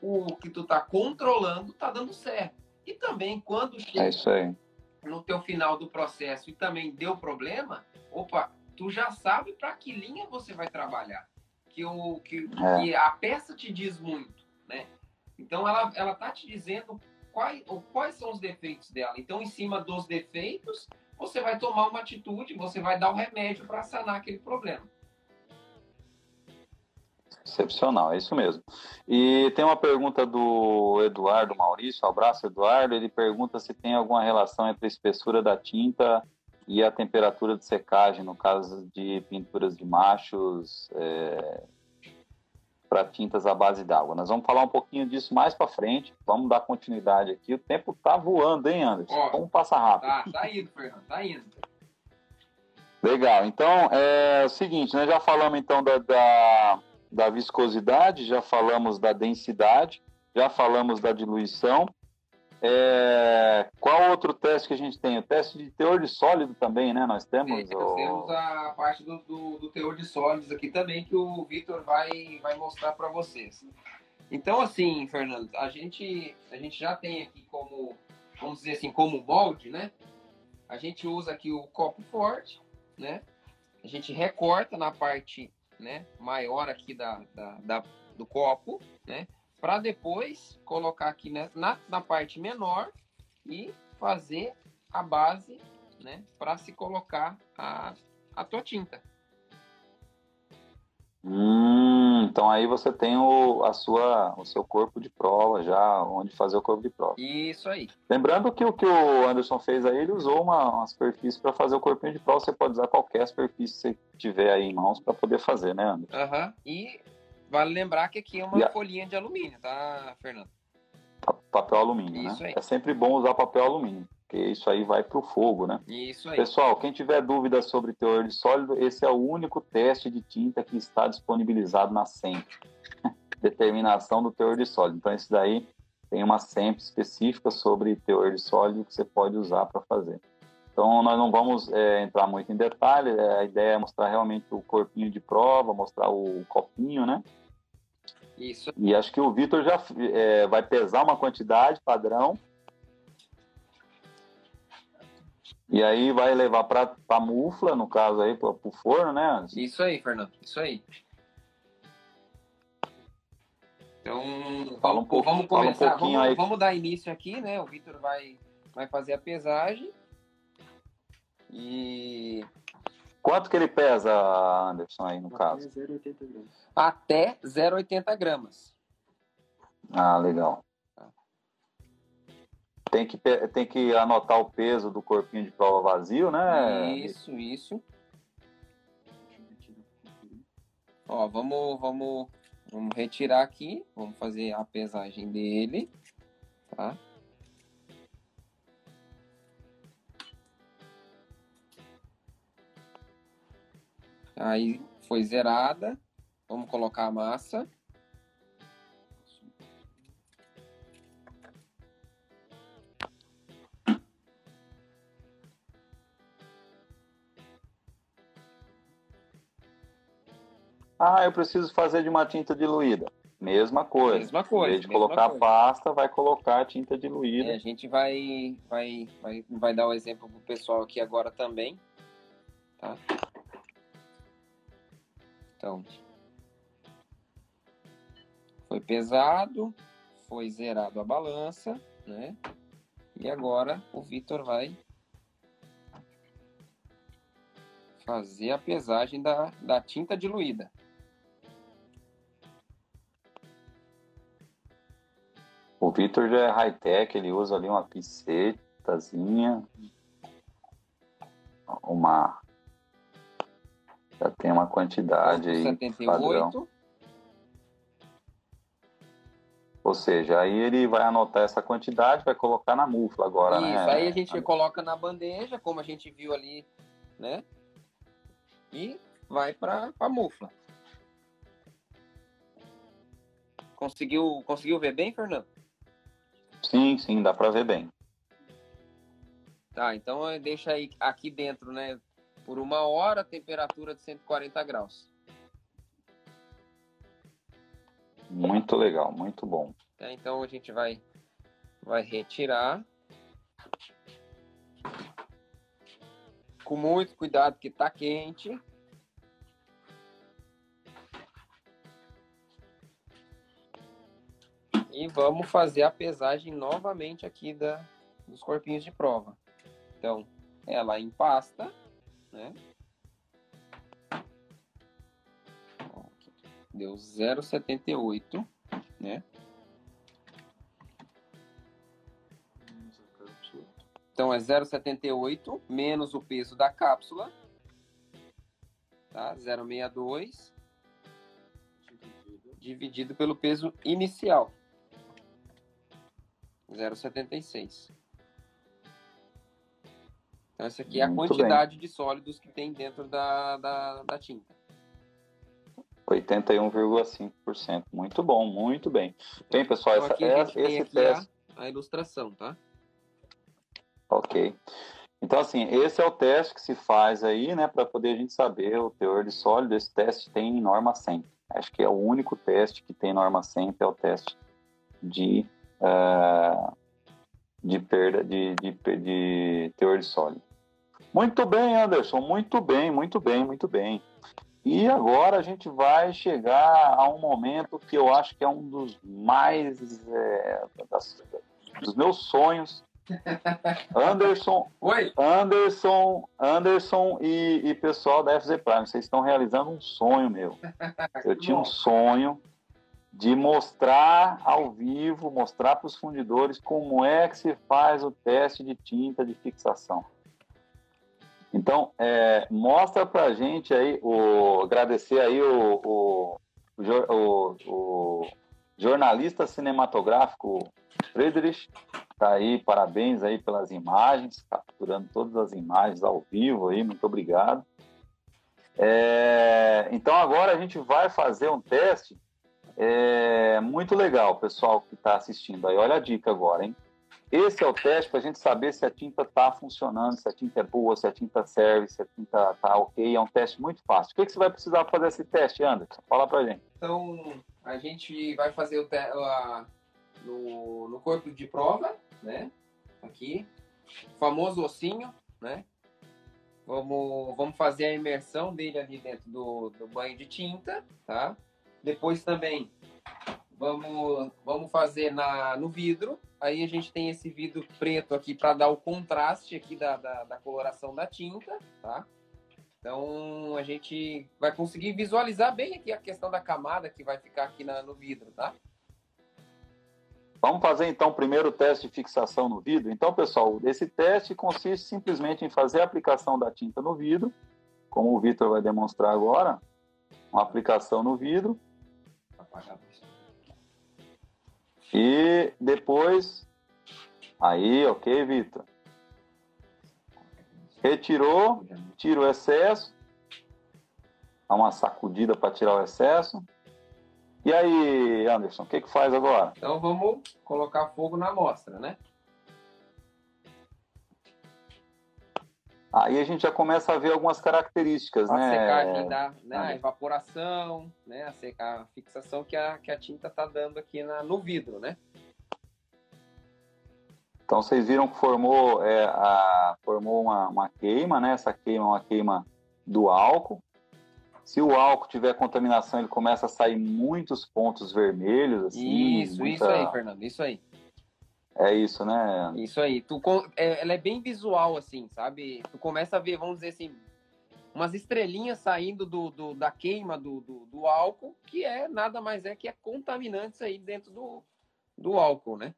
[SPEAKER 3] o que tu tá controlando tá dando certo. E também quando
[SPEAKER 1] chega é
[SPEAKER 3] no teu final do processo e também deu problema, opa, tu já sabe para que linha você vai trabalhar. Que, o, que, é. que a peça te diz muito, né? Então ela, ela tá te dizendo quais, quais são os defeitos dela. Então, em cima dos defeitos, você vai tomar uma atitude, você vai dar o um remédio para sanar aquele problema.
[SPEAKER 1] Excepcional, é isso mesmo. E tem uma pergunta do Eduardo Maurício, abraço Eduardo, ele pergunta se tem alguma relação entre a espessura da tinta e a temperatura de secagem, no caso de pinturas de machos é, para tintas à base d'água. Nós vamos falar um pouquinho disso mais para frente, vamos dar continuidade aqui. O tempo tá voando, hein, Anderson? Ó, vamos passar rápido.
[SPEAKER 3] Tá, tá indo, Fernando, tá indo.
[SPEAKER 1] Legal, então é o seguinte, nós já falamos então da, da da viscosidade, já falamos da densidade, já falamos da diluição. É... Qual outro teste que a gente tem? O teste de teor de sólido também, né? Nós temos.
[SPEAKER 3] É, nós temos a parte do, do, do, teor de sólidos aqui também que o Vitor vai, vai mostrar para vocês. Então, assim, Fernando, a gente, a gente já tem aqui como, vamos dizer assim, como molde, né? A gente usa aqui o copo forte, né? A gente recorta na parte né, maior aqui da, da, da do copo, né, para depois colocar aqui né, na, na parte menor e fazer a base, né, para se colocar a, a tua tinta.
[SPEAKER 1] Hum, então aí você tem o, a sua, o seu corpo de prova já, onde fazer o corpo de prova.
[SPEAKER 3] Isso aí.
[SPEAKER 1] Lembrando que o que o Anderson fez aí, ele usou uma, uma superfície para fazer o corpinho de prova. Você pode usar qualquer superfície que você tiver aí em mãos para poder fazer, né, Anderson?
[SPEAKER 3] Aham. Uhum. E vale lembrar que aqui é uma yeah. folhinha de alumínio, tá, Fernando?
[SPEAKER 1] Papel alumínio, Isso né? Aí. É sempre bom usar papel alumínio porque isso aí vai para o fogo, né?
[SPEAKER 3] Isso aí.
[SPEAKER 1] Pessoal, quem tiver dúvidas sobre teor de sólido, esse é o único teste de tinta que está disponibilizado na SEMP. Determinação do teor de sólido. Então, esse daí tem uma SEMP específica sobre teor de sólido que você pode usar para fazer. Então, nós não vamos é, entrar muito em detalhe, é, a ideia é mostrar realmente o corpinho de prova, mostrar o copinho, né?
[SPEAKER 3] Isso.
[SPEAKER 1] E acho que o Vitor já é, vai pesar uma quantidade padrão E aí vai levar para a mufla, no caso aí, para o forno, né?
[SPEAKER 3] Isso aí, Fernando, isso aí. Então, fala um pouco, vamos começar, um vamos, aí. vamos dar início aqui, né? O Vitor vai, vai fazer a pesagem. E.
[SPEAKER 1] Quanto que ele pesa, Anderson, aí no caso? 0,80
[SPEAKER 3] gramas. Até 0,80 gramas.
[SPEAKER 1] Ah, legal. Tem que, tem que anotar o peso do corpinho de prova vazio, né?
[SPEAKER 3] Isso, isso. Ó, vamos, vamos, vamos retirar aqui. Vamos fazer a pesagem dele, tá? Aí foi zerada. Vamos colocar a massa.
[SPEAKER 1] Ah, eu preciso fazer de uma tinta diluída. Mesma coisa.
[SPEAKER 3] Mesma coisa. Em
[SPEAKER 1] vez de colocar coisa. a pasta, vai colocar a tinta diluída.
[SPEAKER 3] É, a gente vai, vai, vai, vai dar o um exemplo pro pessoal aqui agora também. Tá? Então, foi pesado, foi zerado a balança, né? E agora o Vitor vai fazer a pesagem da, da tinta diluída.
[SPEAKER 1] O Vitor já é high-tech, ele usa ali uma pincetazinha, uma... Já tem uma quantidade aí 78. padrão. Ou seja, aí ele vai anotar essa quantidade, vai colocar na mufla agora,
[SPEAKER 3] Isso,
[SPEAKER 1] né?
[SPEAKER 3] Isso, aí a gente coloca na bandeja, como a gente viu ali, né? E vai para a mufla. Conseguiu, conseguiu ver bem, Fernando?
[SPEAKER 1] Sim, sim, dá para ver bem.
[SPEAKER 3] Tá, então deixa aí aqui dentro, né? Por uma hora, temperatura de 140 graus.
[SPEAKER 1] Muito legal, muito bom.
[SPEAKER 3] É, então a gente vai, vai retirar. Com muito cuidado, que tá quente. E vamos fazer a pesagem novamente aqui da, dos corpinhos de prova. Então, ela empasta, né? Deu 0,78, né? Então é 0,78 menos o peso da cápsula, tá? 0,62 dividido pelo peso inicial, 0,76. Então essa aqui é a Muito quantidade bem. de sólidos que tem dentro da, da, da tinta.
[SPEAKER 1] 81,5%. Muito bom, muito bem. Bem, pessoal, então, essa, é, esse teste.
[SPEAKER 3] A, a ilustração, tá?
[SPEAKER 1] Ok. Então, assim, esse é o teste que se faz aí, né, para poder a gente saber o teor de sólido. Esse teste tem norma 100. Acho que é o único teste que tem norma 100, é o teste de, uh, de perda de, de, de teor de sólido. Muito bem, Anderson, muito bem, muito bem, muito bem. E agora a gente vai chegar a um momento que eu acho que é um dos mais é, das, dos meus sonhos. Anderson,
[SPEAKER 3] Oi.
[SPEAKER 1] Anderson, Anderson e, e pessoal da FZ Prime, vocês estão realizando um sonho meu. Eu tinha um sonho de mostrar ao vivo, mostrar para os fundidores como é que se faz o teste de tinta de fixação. Então, é, mostra para a gente aí, o, agradecer aí o, o, o, o jornalista cinematográfico Friedrich, tá aí, parabéns aí pelas imagens, capturando todas as imagens ao vivo aí, muito obrigado. É, então agora a gente vai fazer um teste é, muito legal, pessoal que está assistindo aí. Olha a dica agora, hein? Esse é o teste para a gente saber se a tinta está funcionando, se a tinta é boa, se a tinta serve, se a tinta está ok. É um teste muito fácil. O que, que você vai precisar fazer esse teste, Anderson? Fala para gente.
[SPEAKER 3] Então, a gente vai fazer o teste no, no corpo de prova, né? Aqui, o famoso ossinho, né? Vamos, vamos fazer a imersão dele ali dentro do, do banho de tinta, tá? Depois também vamos, vamos fazer na, no vidro, Aí a gente tem esse vidro preto aqui para dar o contraste aqui da, da, da, coloração da tinta, tá? Então a gente vai conseguir visualizar bem aqui a questão da camada que vai ficar aqui na, no vidro, tá?
[SPEAKER 1] Vamos fazer então o primeiro teste de fixação no vidro. Então, pessoal, esse teste consiste simplesmente em fazer a aplicação da tinta no vidro, como o Vitor vai demonstrar agora, uma aplicação no vidro. Apagado. E depois. Aí, ok, Vitor. Retirou, tira o excesso. Dá uma sacudida para tirar o excesso. E aí, Anderson, o que, que faz agora?
[SPEAKER 3] Então vamos colocar fogo na amostra, né?
[SPEAKER 1] Aí a gente já começa a ver algumas características, a né?
[SPEAKER 3] A secagem da né, a evaporação, né? A, seca, a fixação que a, que a tinta está dando aqui na, no vidro, né?
[SPEAKER 1] Então vocês viram que formou, é, a, formou uma, uma queima, né? Essa queima é uma queima do álcool. Se o álcool tiver contaminação, ele começa a sair muitos pontos vermelhos, assim.
[SPEAKER 3] Isso, muita... isso aí, Fernando, isso aí.
[SPEAKER 1] É isso, né?
[SPEAKER 3] Isso aí. Tu, é, ela é bem visual, assim, sabe? Tu começa a ver, vamos dizer assim, umas estrelinhas saindo do, do da queima do, do, do, álcool, que é nada mais é que é contaminantes aí dentro do, do álcool, né?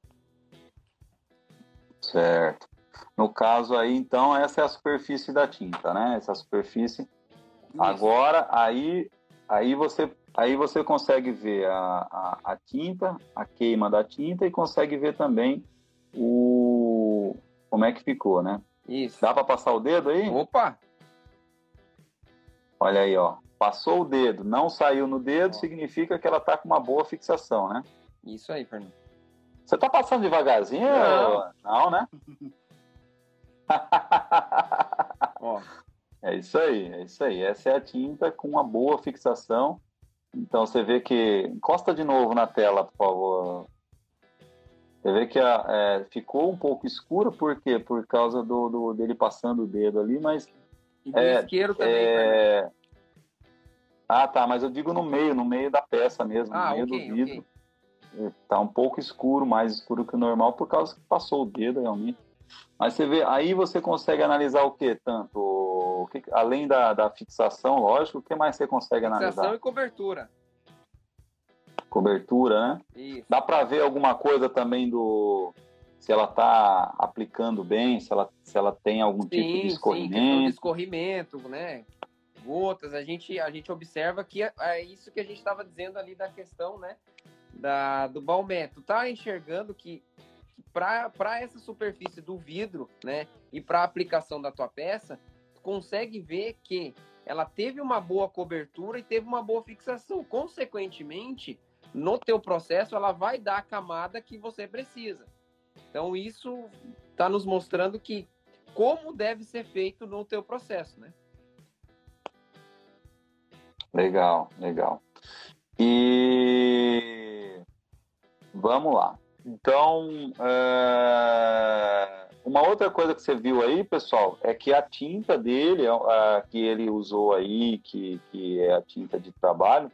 [SPEAKER 1] Certo. No caso aí, então, essa é a superfície da tinta, né? Essa superfície. Isso. Agora, aí, aí você Aí você consegue ver a, a, a, tinta, a queima da tinta e consegue ver também o como é que ficou, né?
[SPEAKER 3] Isso.
[SPEAKER 1] Dá para passar o dedo aí?
[SPEAKER 3] Opa!
[SPEAKER 1] Olha aí, ó. Passou o dedo, não saiu no dedo, significa que ela tá com uma boa fixação, né?
[SPEAKER 3] Isso aí, Fernando.
[SPEAKER 1] Você tá passando devagarzinho? Não, não né? ó. É isso aí, é isso aí. Essa é a tinta com uma boa fixação. Então você vê que. Encosta de novo na tela, por favor. Você vê que a, é, ficou um pouco escura, por quê? Por causa do, do dele passando o dedo ali, mas.
[SPEAKER 3] E do é, isqueiro também, é...
[SPEAKER 1] Ah, tá, mas eu digo no meio, no meio da peça mesmo, ah, no meio okay, do vidro. Okay. Tá um pouco escuro, mais escuro que o normal, por causa que passou o dedo realmente. Mas você vê, aí você consegue analisar o que tanto? Que, além da, da fixação, lógico, o que mais você consegue fixação analisar?
[SPEAKER 3] Fixação e cobertura.
[SPEAKER 1] Cobertura, né? Isso. Dá para ver alguma coisa também do se ela está aplicando bem, se ela, se ela tem algum sim, tipo de escorrimento. Sim,
[SPEAKER 3] de escorrimento, né? Gotas, a gente, a gente observa que é, é isso que a gente estava dizendo ali da questão, né? Da, do Balmé. Tu tá enxergando que, que para essa superfície do vidro, né? E para a aplicação da tua peça, consegue ver que ela teve uma boa cobertura e teve uma boa fixação. Consequentemente, no teu processo, ela vai dar a camada que você precisa. Então isso está nos mostrando que como deve ser feito no teu processo, né?
[SPEAKER 1] Legal, legal. E vamos lá. Então, é... uma outra coisa que você viu aí, pessoal, é que a tinta dele, a, que ele usou aí, que, que é a tinta de trabalho,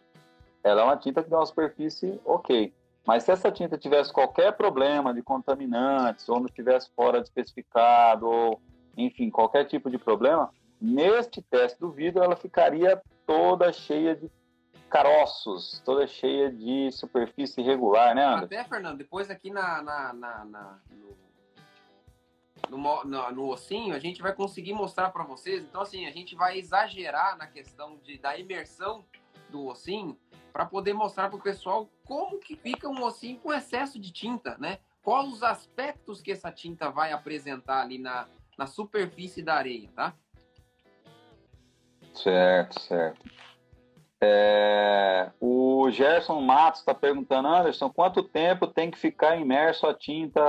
[SPEAKER 1] ela é uma tinta que dá uma superfície ok. Mas se essa tinta tivesse qualquer problema de contaminantes, ou não estivesse fora de especificado, ou enfim, qualquer tipo de problema, neste teste do vidro ela ficaria toda cheia de caroços, toda cheia de superfície irregular, né, Anderson?
[SPEAKER 3] Até, Fernando, depois aqui na, na, na, na no, no, no, no, ossinho, a gente vai conseguir mostrar para vocês. Então, assim, a gente vai exagerar na questão de, da imersão do ossinho, para poder mostrar para o pessoal como que fica um ossinho com excesso de tinta, né? Quais os aspectos que essa tinta vai apresentar ali na, na superfície da areia, tá?
[SPEAKER 1] Certo, certo. É, o Gerson Matos está perguntando, Anderson, quanto tempo tem que ficar imerso a tinta,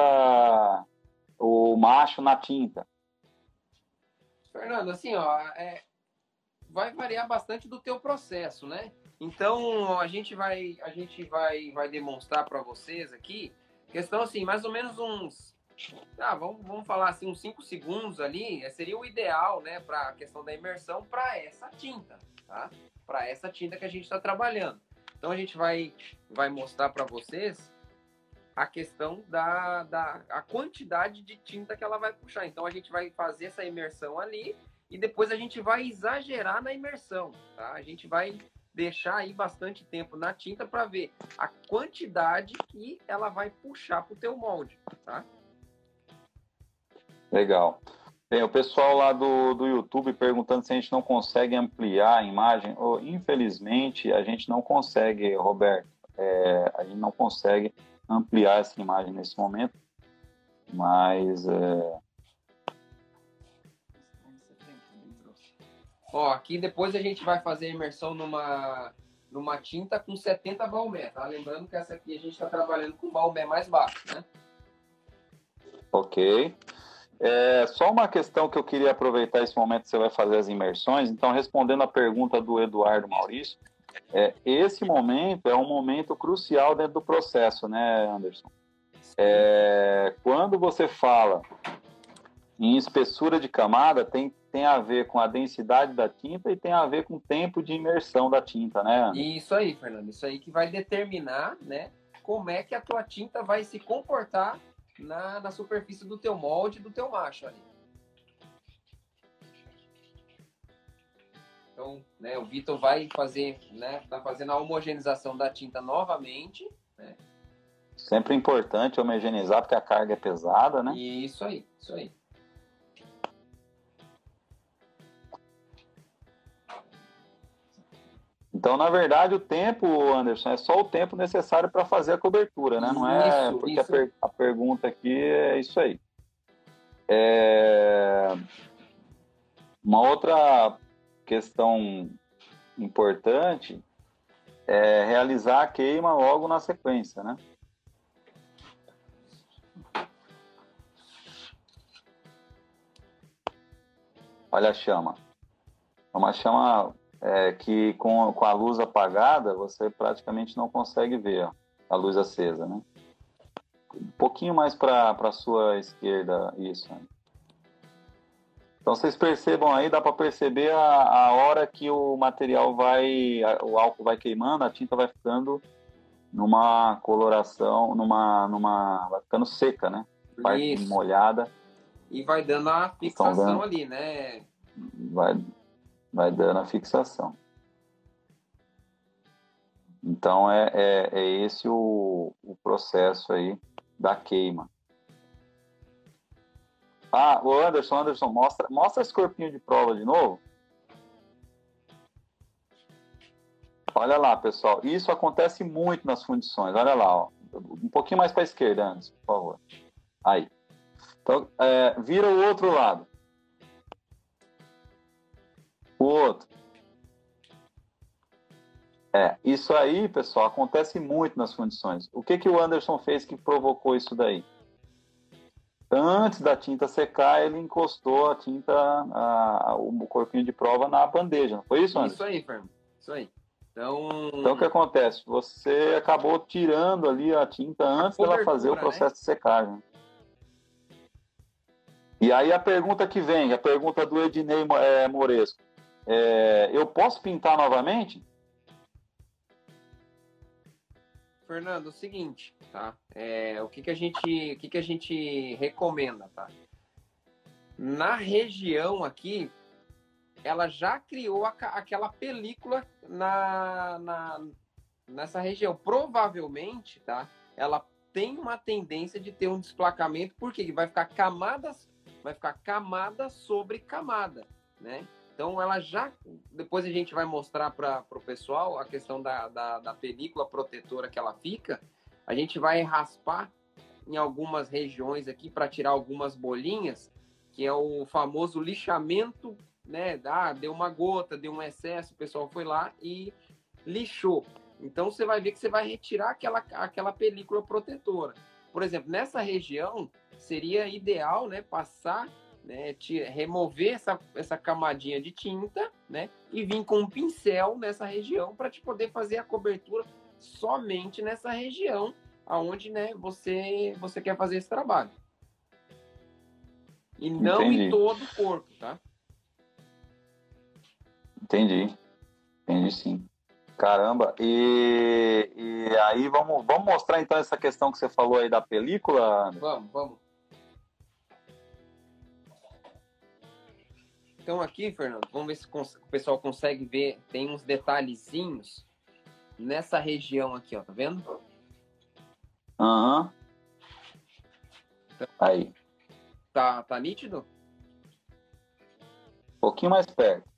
[SPEAKER 1] o macho na tinta?
[SPEAKER 3] Fernando, assim, ó, é, vai variar bastante do teu processo, né? Então a gente vai a gente vai vai demonstrar para vocês aqui questão assim mais ou menos uns ah, vamos, vamos falar assim uns 5 segundos ali é, seria o ideal né para a questão da imersão para essa tinta tá para essa tinta que a gente está trabalhando então a gente vai vai mostrar para vocês a questão da, da a quantidade de tinta que ela vai puxar então a gente vai fazer essa imersão ali e depois a gente vai exagerar na imersão tá a gente vai deixar aí bastante tempo na tinta para ver a quantidade que ela vai puxar para o teu molde, tá?
[SPEAKER 1] Legal. Tem o pessoal lá do, do YouTube perguntando se a gente não consegue ampliar a imagem. Oh, infelizmente, a gente não consegue, Roberto. É, a gente não consegue ampliar essa imagem nesse momento, mas é,
[SPEAKER 3] Ó, aqui depois a gente vai fazer a imersão numa, numa tinta com 70 balmé, tá? Lembrando que essa aqui a gente está trabalhando com balmé mais baixo, né?
[SPEAKER 1] Ok. É, só uma questão que eu queria aproveitar esse momento que você vai fazer as imersões. Então, respondendo a pergunta do Eduardo Maurício, é, esse momento é um momento crucial dentro do processo, né, Anderson? É, quando você fala em espessura de camada, tem tem a ver com a densidade da tinta e tem a ver com o tempo de imersão da tinta, né?
[SPEAKER 3] Isso aí, Fernando. Isso aí que vai determinar, né, como é que a tua tinta vai se comportar na, na superfície do teu molde, do teu macho ali. Então, né, o Vitor vai fazer, né, tá fazendo a homogeneização da tinta novamente, né?
[SPEAKER 1] Sempre importante homogeneizar porque a carga é pesada, né?
[SPEAKER 3] Isso aí, isso aí.
[SPEAKER 1] Então, na verdade, o tempo, Anderson, é só o tempo necessário para fazer a cobertura, né? Não é isso, porque isso. A, per a, pergunta aqui é isso aí. É... Uma outra questão importante é realizar a queima logo na sequência, né? Olha a chama. É uma chama é, que com, com a luz apagada você praticamente não consegue ver ó, a luz acesa, né? Um pouquinho mais para a sua esquerda, isso. Né? Então vocês percebam aí, dá para perceber a, a hora que o material vai, a, o álcool vai queimando, a tinta vai ficando numa coloração, numa, numa, vai ficando seca, né? Parte Isso. molhada.
[SPEAKER 3] E vai dando a fixação ali, né?
[SPEAKER 1] Vai, vai dando a fixação. Então é, é, é esse o, o processo aí da queima. Ah, o Anderson, Anderson, mostra, mostra esse corpinho de prova de novo. Olha lá, pessoal. Isso acontece muito nas fundições. Olha lá, ó. um pouquinho mais para a esquerda, Anderson, por favor. Aí. Então, é, vira o outro lado. O outro. É, isso aí, pessoal, acontece muito nas fundições. O que, que o Anderson fez que provocou isso daí? Antes da tinta secar, ele encostou a tinta, a, o corpinho de prova na bandeja. Não foi isso, Anderson?
[SPEAKER 3] Isso aí, Fernando. Isso aí.
[SPEAKER 1] Então... então, o que acontece? Você acabou tirando ali a tinta antes dela fazer o né? processo né? de secagem. E aí a pergunta que vem, a pergunta do Ednei é, Moresco. É, eu posso pintar novamente?
[SPEAKER 3] Fernando, o seguinte, tá? É, o que, que a gente, o que, que a gente recomenda, tá? Na região aqui, ela já criou a, aquela película na, na, nessa região. Provavelmente, tá? Ela tem uma tendência de ter um desplacamento, porque vai ficar camadas, vai ficar camada sobre camada, né? Então, ela já. Depois a gente vai mostrar para o pessoal a questão da, da, da, película protetora que ela fica. A gente vai raspar em algumas regiões aqui para tirar algumas bolinhas, que é o famoso lixamento, né? Ah, deu uma gota, deu um excesso, o pessoal foi lá e lixou. Então, você vai ver que você vai retirar aquela, aquela película protetora. Por exemplo, nessa região, seria ideal né, passar né, remover essa, essa camadinha de tinta, né, e vir com um pincel nessa região para te poder fazer a cobertura somente nessa região aonde, né, você você quer fazer esse trabalho. E não Entendi. em todo o corpo, tá?
[SPEAKER 1] Entendi. Entendi sim. Caramba, e, e aí vamos, vamos mostrar então essa questão que você falou aí da película?
[SPEAKER 3] Vamos, vamos. Então aqui, Fernando, vamos ver se o pessoal consegue ver. Tem uns detalhezinhos nessa região aqui, ó. Tá vendo?
[SPEAKER 1] Aham. Uhum. Então, Aí.
[SPEAKER 3] Tá, tá nítido?
[SPEAKER 1] Um pouquinho mais perto.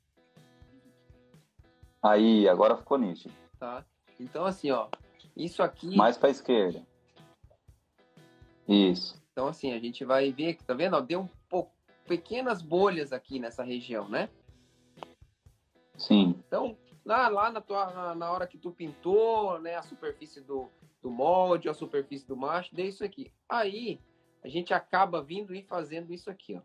[SPEAKER 1] Aí, agora ficou nítido.
[SPEAKER 3] Tá. Então, assim, ó. Isso aqui.
[SPEAKER 1] Mais para esquerda. Isso.
[SPEAKER 3] Então, assim, a gente vai ver que, tá vendo? Ó, deu um pouco pequenas bolhas aqui nessa região, né?
[SPEAKER 1] Sim.
[SPEAKER 3] Então, lá, lá na, tua, na, na hora que tu pintou, né, a superfície do, do molde, a superfície do macho, deu isso aqui. Aí, a gente acaba vindo e fazendo isso aqui, ó.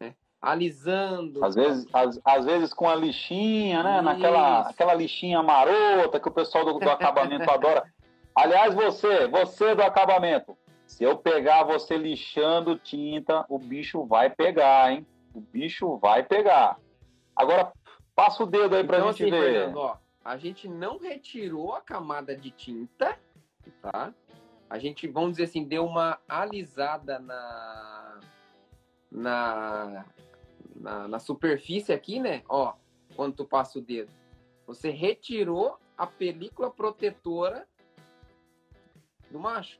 [SPEAKER 3] Né? Alisando.
[SPEAKER 1] Às vezes, às, às vezes com a lixinha, né? Isso. Naquela aquela lixinha marota que o pessoal do, do acabamento adora. Aliás, você, você do acabamento, se eu pegar você lixando tinta, o bicho vai pegar, hein? O bicho vai pegar. Agora, passa o dedo aí pra então, gente assim, ver. Fernando, ó,
[SPEAKER 3] a gente não retirou a camada de tinta, tá? A gente, vamos dizer assim, deu uma alisada na, na, na, na superfície aqui, né? Ó, quando tu passa o dedo. Você retirou a película protetora do macho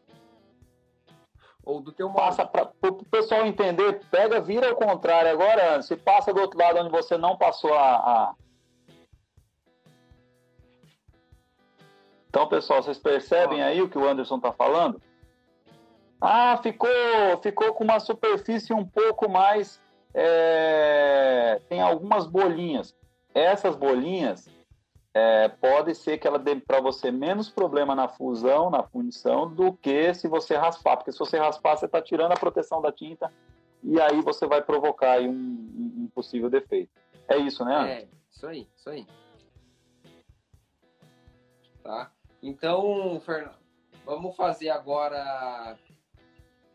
[SPEAKER 3] ou do teu
[SPEAKER 1] Passa para o pessoal entender, pega, vira ao contrário agora, se passa do outro lado onde você não passou a, a... Então, pessoal, vocês percebem aí o que o Anderson está falando? Ah, ficou, ficou com uma superfície um pouco mais. É... Tem algumas bolinhas. Essas bolinhas é, pode ser que ela dê para você menos problema na fusão, na fundição, do que se você raspar. Porque se você raspar, você está tirando a proteção da tinta e aí você vai provocar um, um, possível defeito. É isso, né?
[SPEAKER 3] É, isso aí, isso aí. Tá? Então, Fernando, vamos fazer agora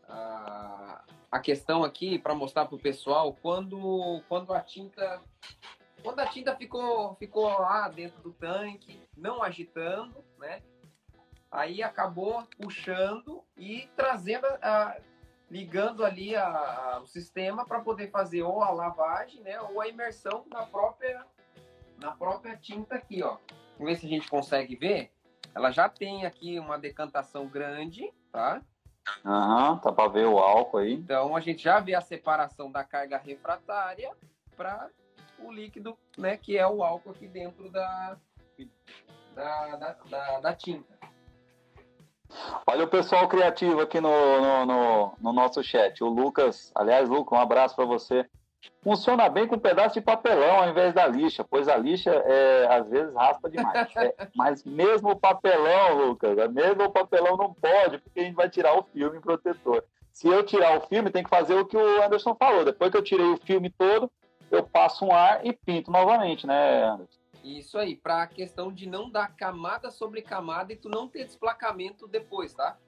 [SPEAKER 3] a, a questão aqui para mostrar para o pessoal quando, quando a tinta quando a tinta ficou, ficou lá dentro do tanque, não agitando, né? Aí acabou puxando e trazendo, a, ligando ali a, a, o sistema para poder fazer ou a lavagem, né? Ou a imersão na própria, na própria tinta aqui, ó. Vamos ver se a gente consegue ver. Ela já tem aqui uma decantação grande, tá?
[SPEAKER 1] Aham, uhum, tá para ver o álcool aí.
[SPEAKER 3] Então a gente já vê a separação da carga refratária para o líquido, né, que é o álcool aqui dentro da, da, da, da, da tinta.
[SPEAKER 1] Olha o pessoal criativo aqui no, no, no, no nosso chat. O Lucas, aliás, Lucas, um abraço para você. Funciona bem com um pedaço de papelão ao invés da lixa, pois a lixa é, às vezes raspa demais. É, mas mesmo o papelão, Lucas, é, mesmo o papelão não pode, porque a gente vai tirar o filme protetor. Se eu tirar o filme, tem que fazer o que o Anderson falou. Depois que eu tirei o filme todo, eu passo um ar e pinto novamente, né, Anderson?
[SPEAKER 3] Isso aí, para a questão de não dar camada sobre camada e tu não ter desplacamento depois, tá?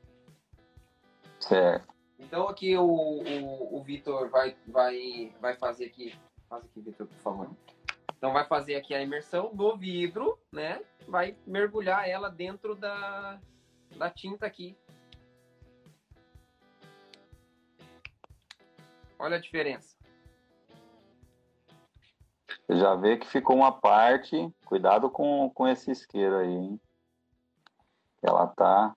[SPEAKER 1] Certo.
[SPEAKER 3] Então aqui o, o, o Vitor vai, vai, vai fazer aqui. Faz aqui, Vitor, por favor. Então vai fazer aqui a imersão do vidro, né? Vai mergulhar ela dentro da, da tinta aqui. Olha a diferença.
[SPEAKER 1] Você já vê que ficou uma parte. Cuidado com, com esse isqueiro aí, hein? Ela tá.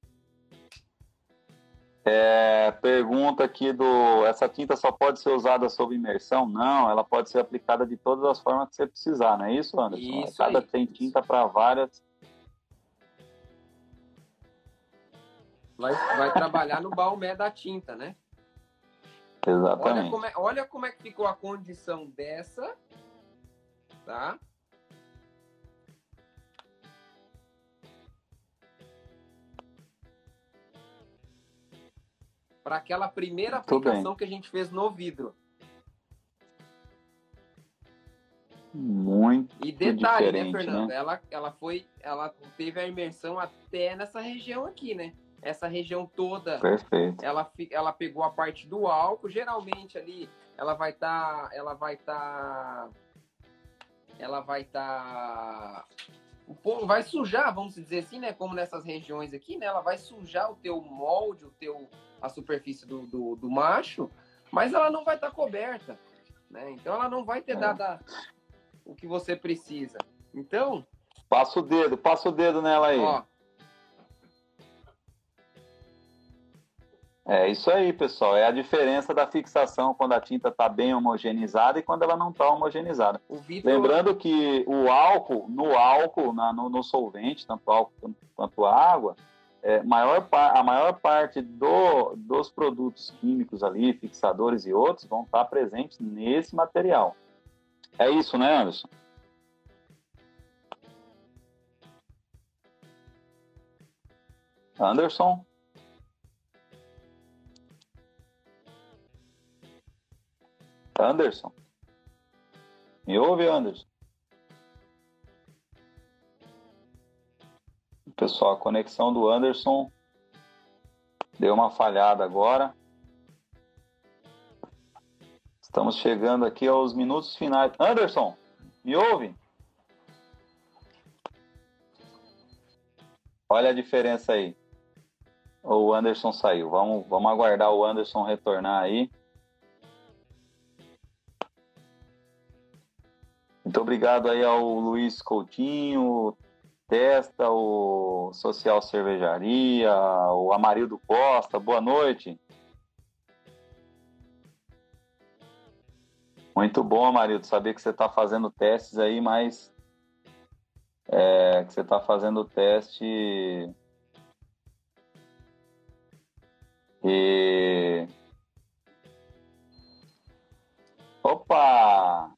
[SPEAKER 1] É, pergunta aqui do. Essa tinta só pode ser usada sob imersão? Não, ela pode ser aplicada de todas as formas que você precisar, não é isso, Anderson?
[SPEAKER 3] Isso
[SPEAKER 1] Cada
[SPEAKER 3] aí,
[SPEAKER 1] tem
[SPEAKER 3] isso.
[SPEAKER 1] tinta para várias.
[SPEAKER 3] Vai, vai trabalhar no balmé da tinta, né?
[SPEAKER 1] Exatamente.
[SPEAKER 3] Olha como, é, olha como é que ficou a condição dessa tá? Para aquela primeira aplicação que a gente fez no vidro.
[SPEAKER 1] Muito
[SPEAKER 3] E detalhe, né,
[SPEAKER 1] diferente,
[SPEAKER 3] Fernando?
[SPEAKER 1] né?
[SPEAKER 3] Ela, ela foi, ela teve a imersão até nessa região aqui, né? Essa região toda
[SPEAKER 1] Perfeito.
[SPEAKER 3] ela, ela pegou a parte do álcool, geralmente ali ela vai estar, ela vai estar, ela vai estar, vai sujar, vamos dizer assim, né? Como nessas regiões aqui, né? Ela vai sujar o teu molde, o teu, a superfície do, do, do macho, mas ela não vai estar coberta, né? Então ela não vai ter
[SPEAKER 1] É.
[SPEAKER 3] dado a- o que você precisa. Então,
[SPEAKER 1] Passa o dedo, passa o dedo nela aí.
[SPEAKER 3] ó,
[SPEAKER 1] É isso aí, pessoal. É a diferença da fixação quando a tinta está bem homogeneizada e quando ela não está homogeneizada.
[SPEAKER 3] Vitor,
[SPEAKER 1] Lembrando que o álcool, no álcool, na- no, no solvente, tanto álcool quanto- água, é, maior a maior parte do- dos produtos químicos ali, fixadores e outros, vão estar presentes nesse material. É isso, né, Anderson? Anderson? Anderson? Me ouve, Anderson? Pessoal, a conexão do Anderson deu uma falhada agora. Estamos chegando aqui aos minutos finais. Anderson, me ouve? Olha a diferença aí. O Anderson saiu. Vamos, vamos aguardar o Anderson retornar aí. Muito obrigado aí ao Luiz Coutinho, Testa, o Social Cervejaria, o Amarildo Costa. Boa noite. Muito bom, Amarildo, saber que você está fazendo testes aí, mas é, que você está fazendo teste e opa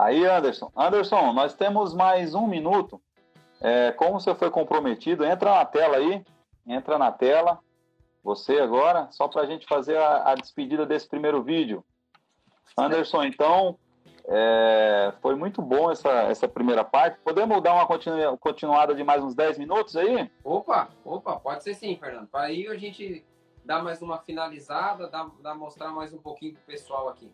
[SPEAKER 1] aí Anderson Anderson nós temos mais um minuto é, como você foi comprometido entra na tela aí entra na tela você agora só para a gente fazer a, a despedida desse primeiro vídeo Anderson então é, foi muito bom essa, essa primeira parte. Podemos dar uma continu, continuada de mais uns 10 minutos aí?
[SPEAKER 3] Opa, opa, pode ser sim, Fernando. Para aí a gente dar mais uma finalizada, dar, dar mostrar mais um pouquinho pro pessoal aqui.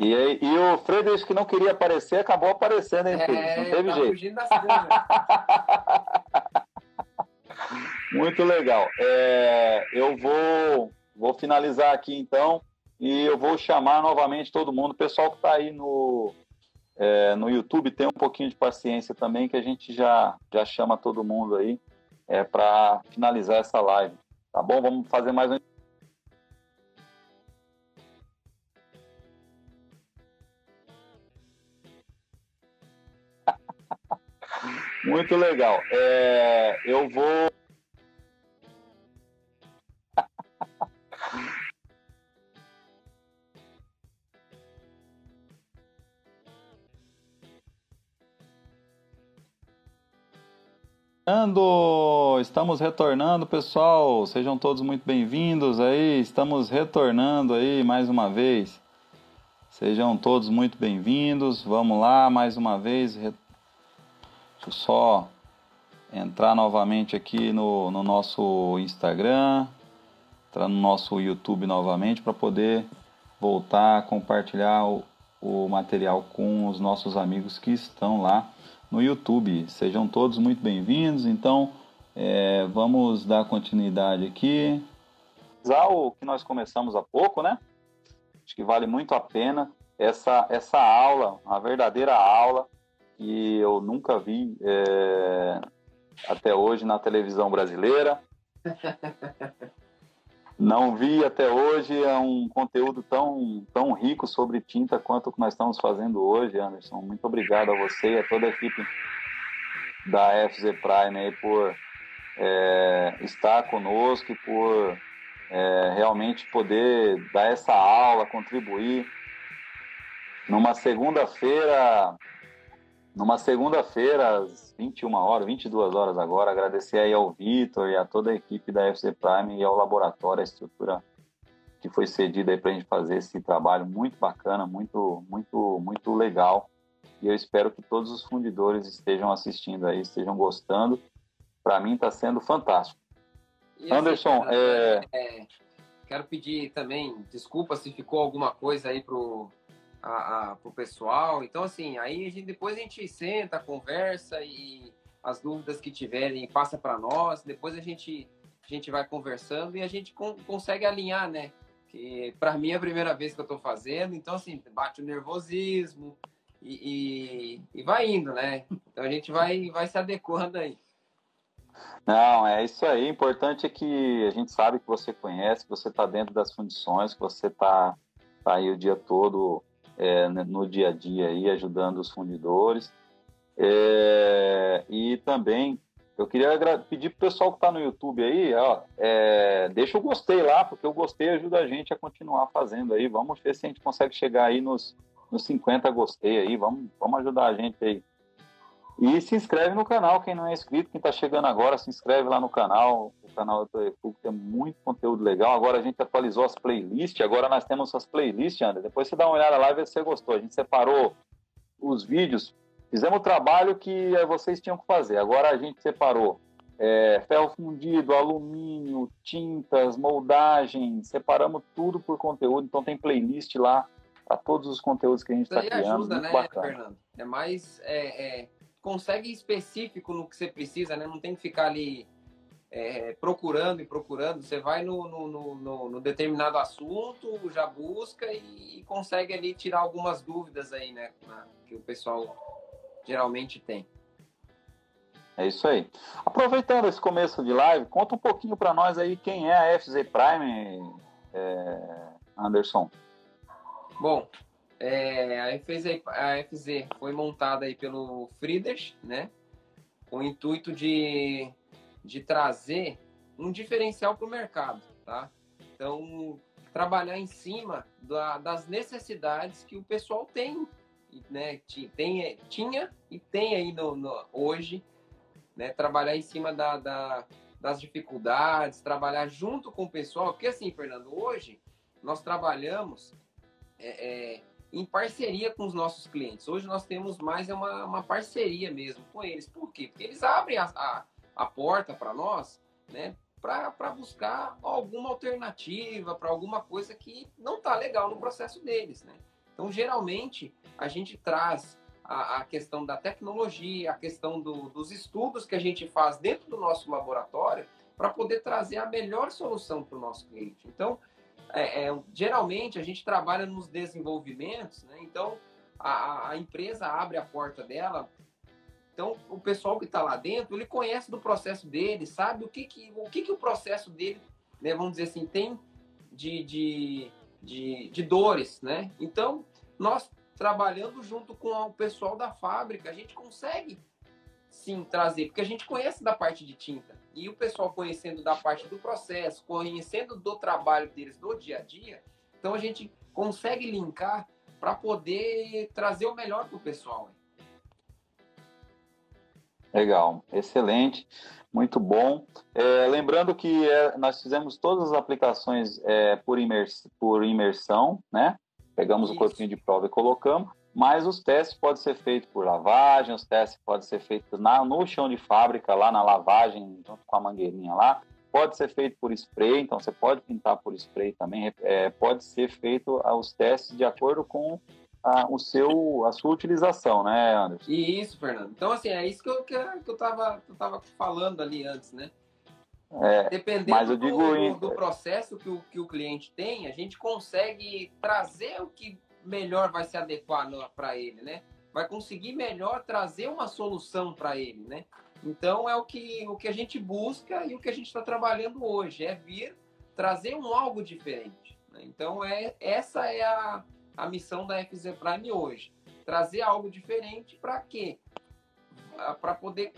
[SPEAKER 1] E, e o Frederic, que não queria aparecer, acabou aparecendo, hein, Frederic? Não teve
[SPEAKER 3] tá
[SPEAKER 1] jeito.
[SPEAKER 3] fugindo das.
[SPEAKER 1] Muito legal. É, eu vou, vou finalizar aqui então e eu vou chamar novamente todo mundo, o pessoal que está aí no, é, no YouTube, tenha um pouquinho de paciência também, que a gente já, já chama todo mundo aí é, para finalizar essa live. Tá bom? Vamos fazer mais um. Muito legal. É, eu vou Estamos retornando, pessoal. Sejam todos muito bem-vindos aí. Estamos retornando aí mais uma vez. Sejam todos muito bem-vindos. Vamos lá, mais uma vez. Só entrar novamente aqui no, no nosso Instagram, entrar no nosso YouTube novamente para poder voltar a compartilhar o, o material com os nossos amigos que estão lá no YouTube. Sejam todos muito bem-vindos. Então, é, vamos dar continuidade aqui. O que nós começamos há pouco, né? Acho que vale muito a pena essa, essa aula, uma verdadeira aula que eu nunca vi é, até hoje na televisão brasileira. Não vi até hoje é um conteúdo tão, tão rico sobre tinta quanto o que nós estamos fazendo hoje, Anderson. Muito obrigado a você e a toda a equipe da FZ Prime aí por é, estar conosco e por é, realmente poder dar essa aula, contribuir. Numa segunda-feira, numa segunda-feira, às 21 horas, 22 horas agora, agradecer aí ao Vitor e a toda a equipe da FC Prime e ao laboratório, a estrutura que foi cedida aí para a gente fazer esse trabalho muito bacana, muito, muito, muito legal. E eu espero que todos os fundidores estejam assistindo aí, estejam gostando. Para mim está sendo fantástico. E assim, Anderson, assim, é...
[SPEAKER 3] É, quero pedir também desculpa se ficou alguma coisa aí pro a, a, pro pessoal. Então assim, aí a gente, depois a gente senta, conversa e as dúvidas que tiverem passa para nós. Depois a gente a gente vai conversando e a gente con consegue alinhar, né? Que para mim é a primeira vez que eu estou fazendo, então assim bate o nervosismo e, e, e vai indo, né? Então a gente vai vai se adequando aí.
[SPEAKER 1] Não, é isso aí. Importante é que a gente sabe que você conhece, que você está dentro das condições, que você está tá aí o dia todo é, no dia a dia aí ajudando os fundidores. É, e também eu queria pedir para o pessoal que está no YouTube aí, ó, é, deixa o gostei lá, porque o gostei ajuda a gente a continuar fazendo aí. Vamos ver se a gente consegue chegar aí nos, nos 50 gostei aí. Vamos, vamos ajudar a gente aí. E se inscreve no canal, quem não é inscrito, quem está chegando agora, se inscreve lá no canal. O canal do Telefugo tem muito conteúdo legal. Agora a gente atualizou as playlists, agora nós temos as playlists, André. Depois você dá uma olhada lá e vê se você gostou. A gente separou os vídeos, fizemos o trabalho que eh, vocês tinham que fazer. Agora a gente separou é, ferro fundido, alumínio, tintas, moldagem, separamos tudo por conteúdo. Então tem playlist lá para todos os conteúdos que a gente está criando.
[SPEAKER 3] ajuda, né, bacana. Fernando? É mais... É, é consegue específico no que você precisa, né? Não tem que ficar ali é, procurando e procurando. Você vai no, no, no, no, determinado assunto, já busca e, e, consegue ali tirar algumas dúvidas aí, né? Que o pessoal geralmente tem.
[SPEAKER 1] É isso aí. Aproveitando esse começo de live, conta um pouquinho para nós aí quem é a FZ Prime, é, Anderson.
[SPEAKER 3] Bom, é, a, FZ, a FZ foi montada aí pelo Friedrich, né? Com o intuito de, de trazer um diferencial para o mercado, tá? Então, trabalhar em cima da, das necessidades que o pessoal tem, né? Tem, tinha e tem aí no, no hoje, né? Trabalhar em cima da, da, das dificuldades, trabalhar junto com o pessoal, porque assim, Fernando, hoje nós trabalhamos é, é, em parceria com os nossos clientes. Hoje nós temos mais é uma, uma parceria mesmo com eles. Por quê? Porque eles abrem a, a, a porta para nós, né? Para buscar alguma alternativa, para alguma coisa que não está legal no processo deles, né? Então, geralmente, a gente traz a, a questão da tecnologia, a questão do, dos estudos que a gente faz dentro do nosso laboratório para poder trazer a melhor solução para o nosso cliente. Então, é, é, geralmente a gente trabalha nos desenvolvimentos, né? então a, a empresa abre a porta dela, então o pessoal que está lá dentro, ele conhece do processo dele, sabe o que, que, o, que, que o processo dele, né, vamos dizer assim, tem de, de, de, de dores, né? Então, nós trabalhando junto com o pessoal da fábrica, a gente consegue sim trazer, porque a gente conhece da parte de tinta. E o pessoal conhecendo da parte do processo, conhecendo do trabalho deles do dia a dia, então a gente consegue linkar para poder trazer o melhor para o pessoal.
[SPEAKER 1] Legal, excelente, muito bom. É, lembrando que é, nós fizemos todas as aplicações é, por, imers por imersão, né? Pegamos Isso. o corpinho de prova e colocamos, mas os testes podem ser feitos por lavagem, os testes podem ser feitos na, no chão de fábrica, lá na lavagem, junto com a mangueirinha lá. Pode ser feito por spray, então você pode pintar por spray também. É, pode ser feito os testes de acordo com a, o seu, a sua utilização, né, Anderson?
[SPEAKER 3] Isso, Fernando. Então, assim, é isso que eu, que eu, tava, eu tava falando ali antes, né?
[SPEAKER 1] É, Dependendo
[SPEAKER 3] do, do, processo que o, que o cliente tem, a gente consegue trazer o que melhor vai se adequar para ele, né? Vai conseguir melhor trazer uma solução para ele, né? Então é o que, o que a gente busca e o que a gente está trabalhando hoje, é vir trazer um algo diferente. Né? Então é essa é a, a missão da FZ Prime hoje. Trazer algo diferente para quê? Para poder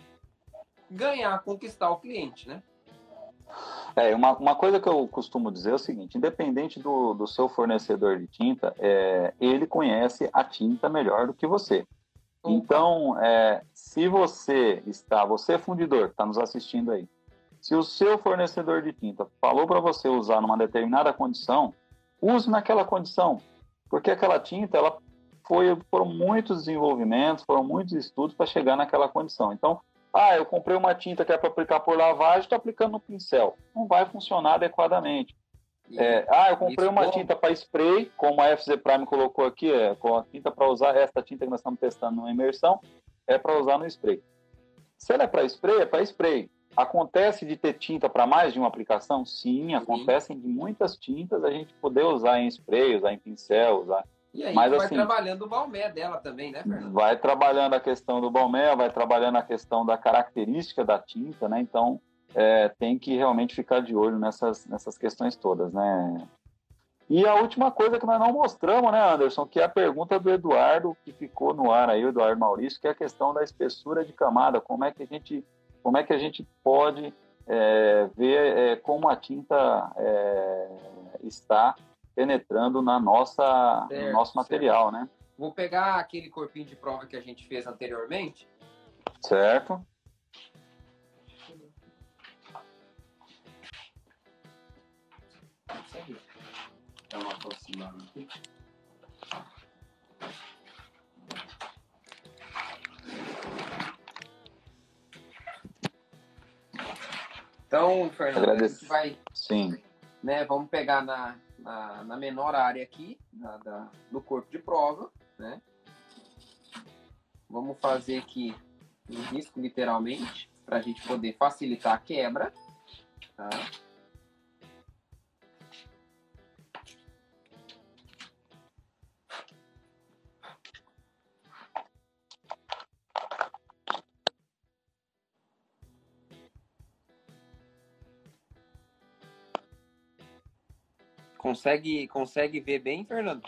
[SPEAKER 3] ganhar, conquistar o cliente, né?
[SPEAKER 1] É, uma, uma coisa que eu costumo dizer é o seguinte: independente do, do seu fornecedor de tinta, é, ele conhece a tinta melhor do que você. Então, é, se você está, você é fundidor, está nos assistindo aí, se o seu fornecedor de tinta falou para você usar numa determinada condição, use naquela condição, porque aquela tinta, ela foi por muitos desenvolvimentos, foram muitos estudos para chegar naquela condição. Então, ah, eu comprei uma tinta que é para aplicar por lavagem, estou aplicando no pincel, não vai funcionar adequadamente. É, ah, eu comprei uma tinta para spray, como a FZ Prime colocou aqui, é, com a tinta para usar, esta tinta que nós estamos testando numa imersão, é para usar no spray. Se ela é para spray, é para spray. Acontece de ter tinta para mais de uma aplicação? Sim, Sim, acontecem de muitas tintas a gente poder usar em spray, usar em pincel, usar.
[SPEAKER 3] E aí Mas, vai assim, trabalhando o balmé dela também, né, Fernando?
[SPEAKER 1] Vai trabalhando a questão do balmé, vai trabalhando a questão da característica da tinta, né? Então, é, tem que realmente ficar de olho nessas, nessas questões todas, né? E a última coisa que nós não mostramos, né, Anderson, que é a pergunta do Eduardo, que ficou no ar aí, o Eduardo Maurício, que é a questão da espessura de camada, como é que a gente, como é que a gente pode é, ver é, como a tinta é, está penetrando na nossa, certo, no nosso material, certo. né?
[SPEAKER 3] Vou pegar aquele corpinho de prova que a gente fez anteriormente.
[SPEAKER 1] Certo.
[SPEAKER 3] Dá uma aproximada aqui. Então, Fernando, Agradeço. a gente vai.
[SPEAKER 1] Sim.
[SPEAKER 3] Né, vamos pegar na, na, na menor área aqui, na, da, do corpo de prova, né? Vamos fazer aqui um risco, literalmente, para a gente poder facilitar a quebra. Tá? Consegue, consegue ver bem, Fernando?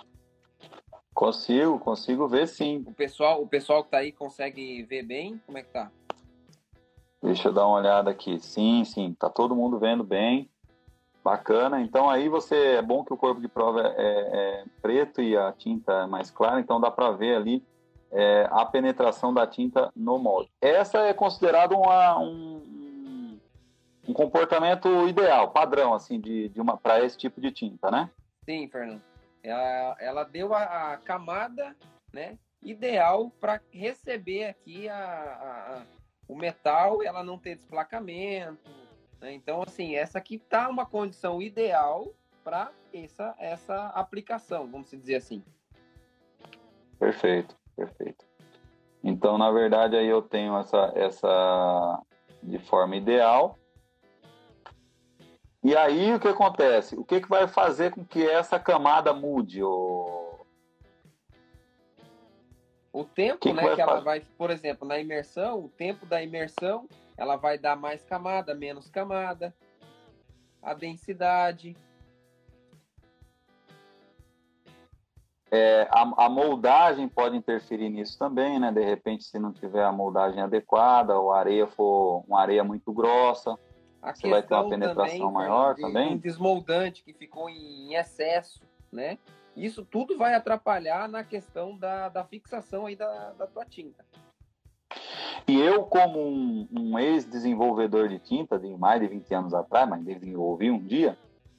[SPEAKER 1] Consigo, consigo ver sim.
[SPEAKER 3] O pessoal, o pessoal que tá aí consegue ver bem? Como é que tá?
[SPEAKER 1] Deixa eu dar uma olhada aqui. Sim, sim, tá todo mundo vendo bem. Bacana. Então aí você é bom que o corpo de prova é, é preto e a tinta é mais clara, então dá para ver ali é, a penetração da tinta no molde. Essa é considerada uma, um, um comportamento ideal, padrão, assim, de, de uma para esse tipo de tinta, né?
[SPEAKER 3] Sim, Fernando. Ela, ela deu a, a camada, né, ideal para receber aqui a, a, a, o metal, ela não ter desplacamento. Né? Então, assim, essa aqui tá uma condição ideal para essa essa aplicação, vamos dizer assim.
[SPEAKER 1] Perfeito, perfeito. Então, na verdade, aí eu tenho essa essa de forma ideal e aí o que acontece? O que, que vai fazer com que essa camada mude? O...
[SPEAKER 3] O tempo, que né, que, que ela vai, por exemplo, na imersão, o tempo da imersão, ela vai dar mais camada, menos camada, a densidade.
[SPEAKER 1] É, a, a, moldagem pode interferir nisso também, né? De repente, se não tiver a moldagem adequada, ou a areia for uma areia muito grossa, a você vai ter uma penetração também, maior de, também.
[SPEAKER 3] Um desmoldante que ficou em excesso, né? Isso tudo vai atrapalhar na questão da, da fixação aí da, da tua tinta.
[SPEAKER 1] E eu, como um, um ex-desenvolvedor de tinta, de mais de 20 anos atrás, mas desenvolvi um dia,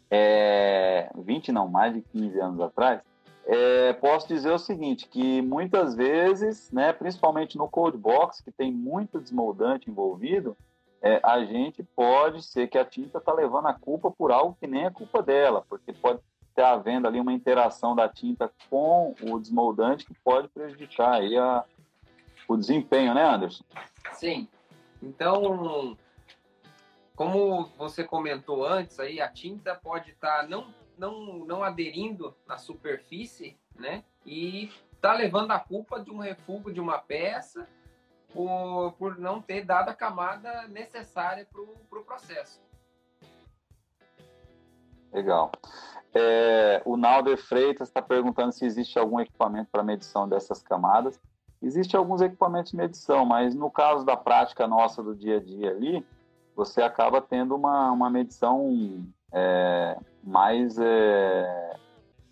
[SPEAKER 1] é, 20 não, mais de 15 anos atrás, é, posso dizer o seguinte, que muitas vezes, né, principalmente no Cold Box, que tem muito desmoldante envolvido, é, a gente pode ser que a tinta está levando a culpa por algo que nem é culpa dela, porque pode estar havendo ali uma interação da tinta com o desmoldante que pode prejudicar aí a, o desempenho, né, Anderson?
[SPEAKER 3] Sim. Então, como você comentou antes, aí a tinta pode estar tá não, não, não aderindo na superfície, né? E tá levando a culpa de um refúgio de uma peça por, por não ter dado a camada necessária para o pro processo.
[SPEAKER 1] Legal. É, o Nalder Freitas está perguntando se existe algum equipamento para medição dessas camadas. Existem alguns equipamentos de medição, mas no caso da prática nossa do dia a dia ali, você acaba tendo uma, uma medição é, mais é,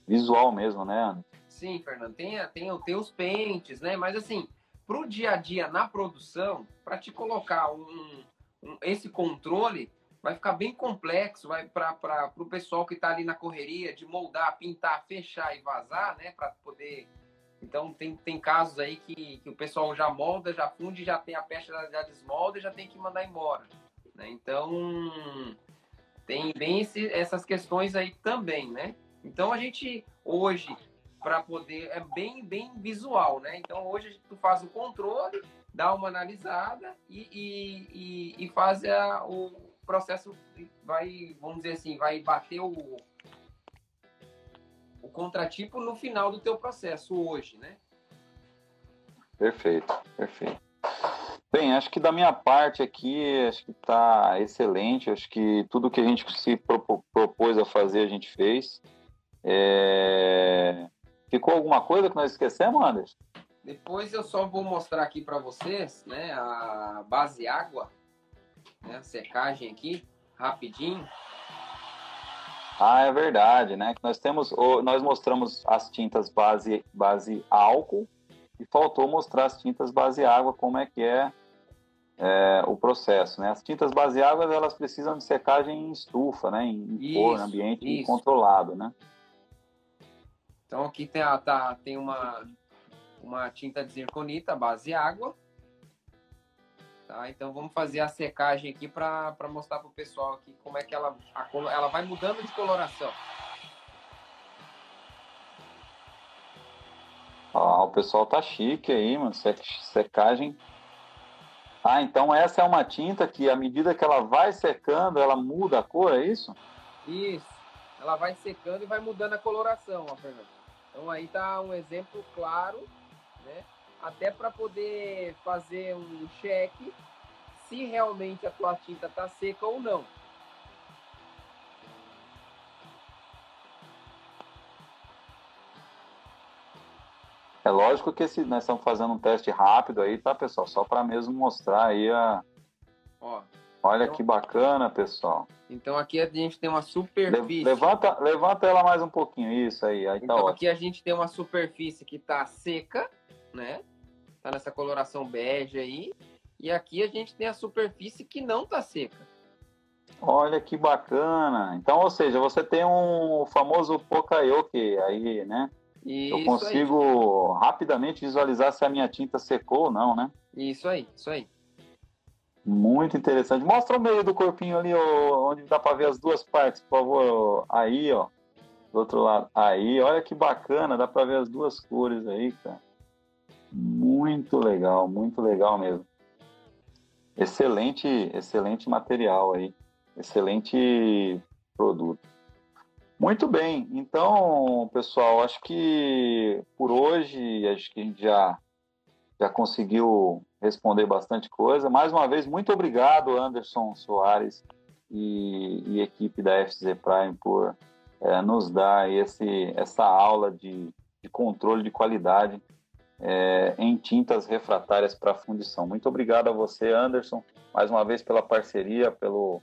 [SPEAKER 1] visual mesmo, né?
[SPEAKER 3] Sim, Fernando, tem, tem, tem os pentes, né? Mas assim, para o dia a dia na produção, para te colocar um, um, esse controle, vai ficar bem complexo, vai para o pessoal que está ali na correria de moldar, pintar, fechar e vazar, né? Para poder então tem, tem casos aí que, que o pessoal já molda, já funde, já tem a peça, já desmolda e já tem que mandar embora. Né? Então tem bem esse, essas questões aí também, né? Então a gente hoje para poder é bem bem visual, né? Então hoje tu faz o controle, dá uma analisada e, e, e, e faz a, o processo vai vamos dizer assim vai bater o o contratipo no final do teu processo hoje, né?
[SPEAKER 1] Perfeito, perfeito. Bem, acho que da minha parte aqui, acho que está excelente. Acho que tudo que a gente se propôs a fazer, a gente fez. É... Ficou alguma coisa que nós esquecemos, Anderson?
[SPEAKER 3] Depois eu só vou mostrar aqui para vocês, né, a base água, né, a secagem aqui, rapidinho.
[SPEAKER 1] Ah, é verdade, né? Nós temos, nós mostramos as tintas base, base álcool e faltou mostrar as tintas base água como é que é, é o processo, né? As tintas base água elas precisam de secagem em estufa, né? Em isso, forno, ambiente isso. controlado, né?
[SPEAKER 3] Então aqui tem, a, tá, tem uma uma tinta de zirconita base água Tá? Então vamos fazer a secagem aqui para mostrar para o pessoal aqui como é que ela, a, ela vai mudando de coloração.
[SPEAKER 1] Ah, o pessoal tá chique aí, mano. Secagem. Ah, então essa é uma tinta que, à medida que ela vai secando, ela muda a cor, é isso?
[SPEAKER 3] Isso. Ela vai secando e vai mudando a coloração, ó, Fernando. Então aí tá um exemplo claro, né? até para poder fazer um cheque se realmente a tua tinta está seca ou não.
[SPEAKER 1] É lógico que esse, nós estamos fazendo um teste rápido aí, tá, pessoal? Só para mesmo mostrar aí a. Ó, Olha então, que bacana, pessoal.
[SPEAKER 3] Então aqui a gente tem uma superfície.
[SPEAKER 1] Levanta, levanta ela mais um pouquinho, isso aí. aí tá
[SPEAKER 3] então aqui a gente tem uma superfície que está seca, né? tá nessa coloração bege aí. E aqui a gente tem a superfície que não tá seca.
[SPEAKER 1] Olha que bacana. Então, ou seja, você tem um famoso Pokayoke aí, né? Isso Eu consigo aí. rapidamente visualizar se a minha tinta secou ou não, né?
[SPEAKER 3] Isso aí, isso aí.
[SPEAKER 1] Muito interessante. Mostra o meio do corpinho ali, onde dá para ver as duas partes, por favor. Aí, ó. Do outro lado. Aí, olha que bacana, dá para ver as duas cores aí, cara. Muito legal, muito legal mesmo. Excelente, excelente material aí, excelente produto. Muito bem, então, pessoal, acho que por hoje, acho que a gente já já conseguiu responder bastante coisa. Mais uma vez, muito obrigado, Anderson Soares e, e equipe da FZ Prime por é, nos dar esse, essa aula de, de controle de qualidade é, em tintas refratárias para fundição. Muito obrigado a você, Anderson, mais uma vez pela parceria, pelo,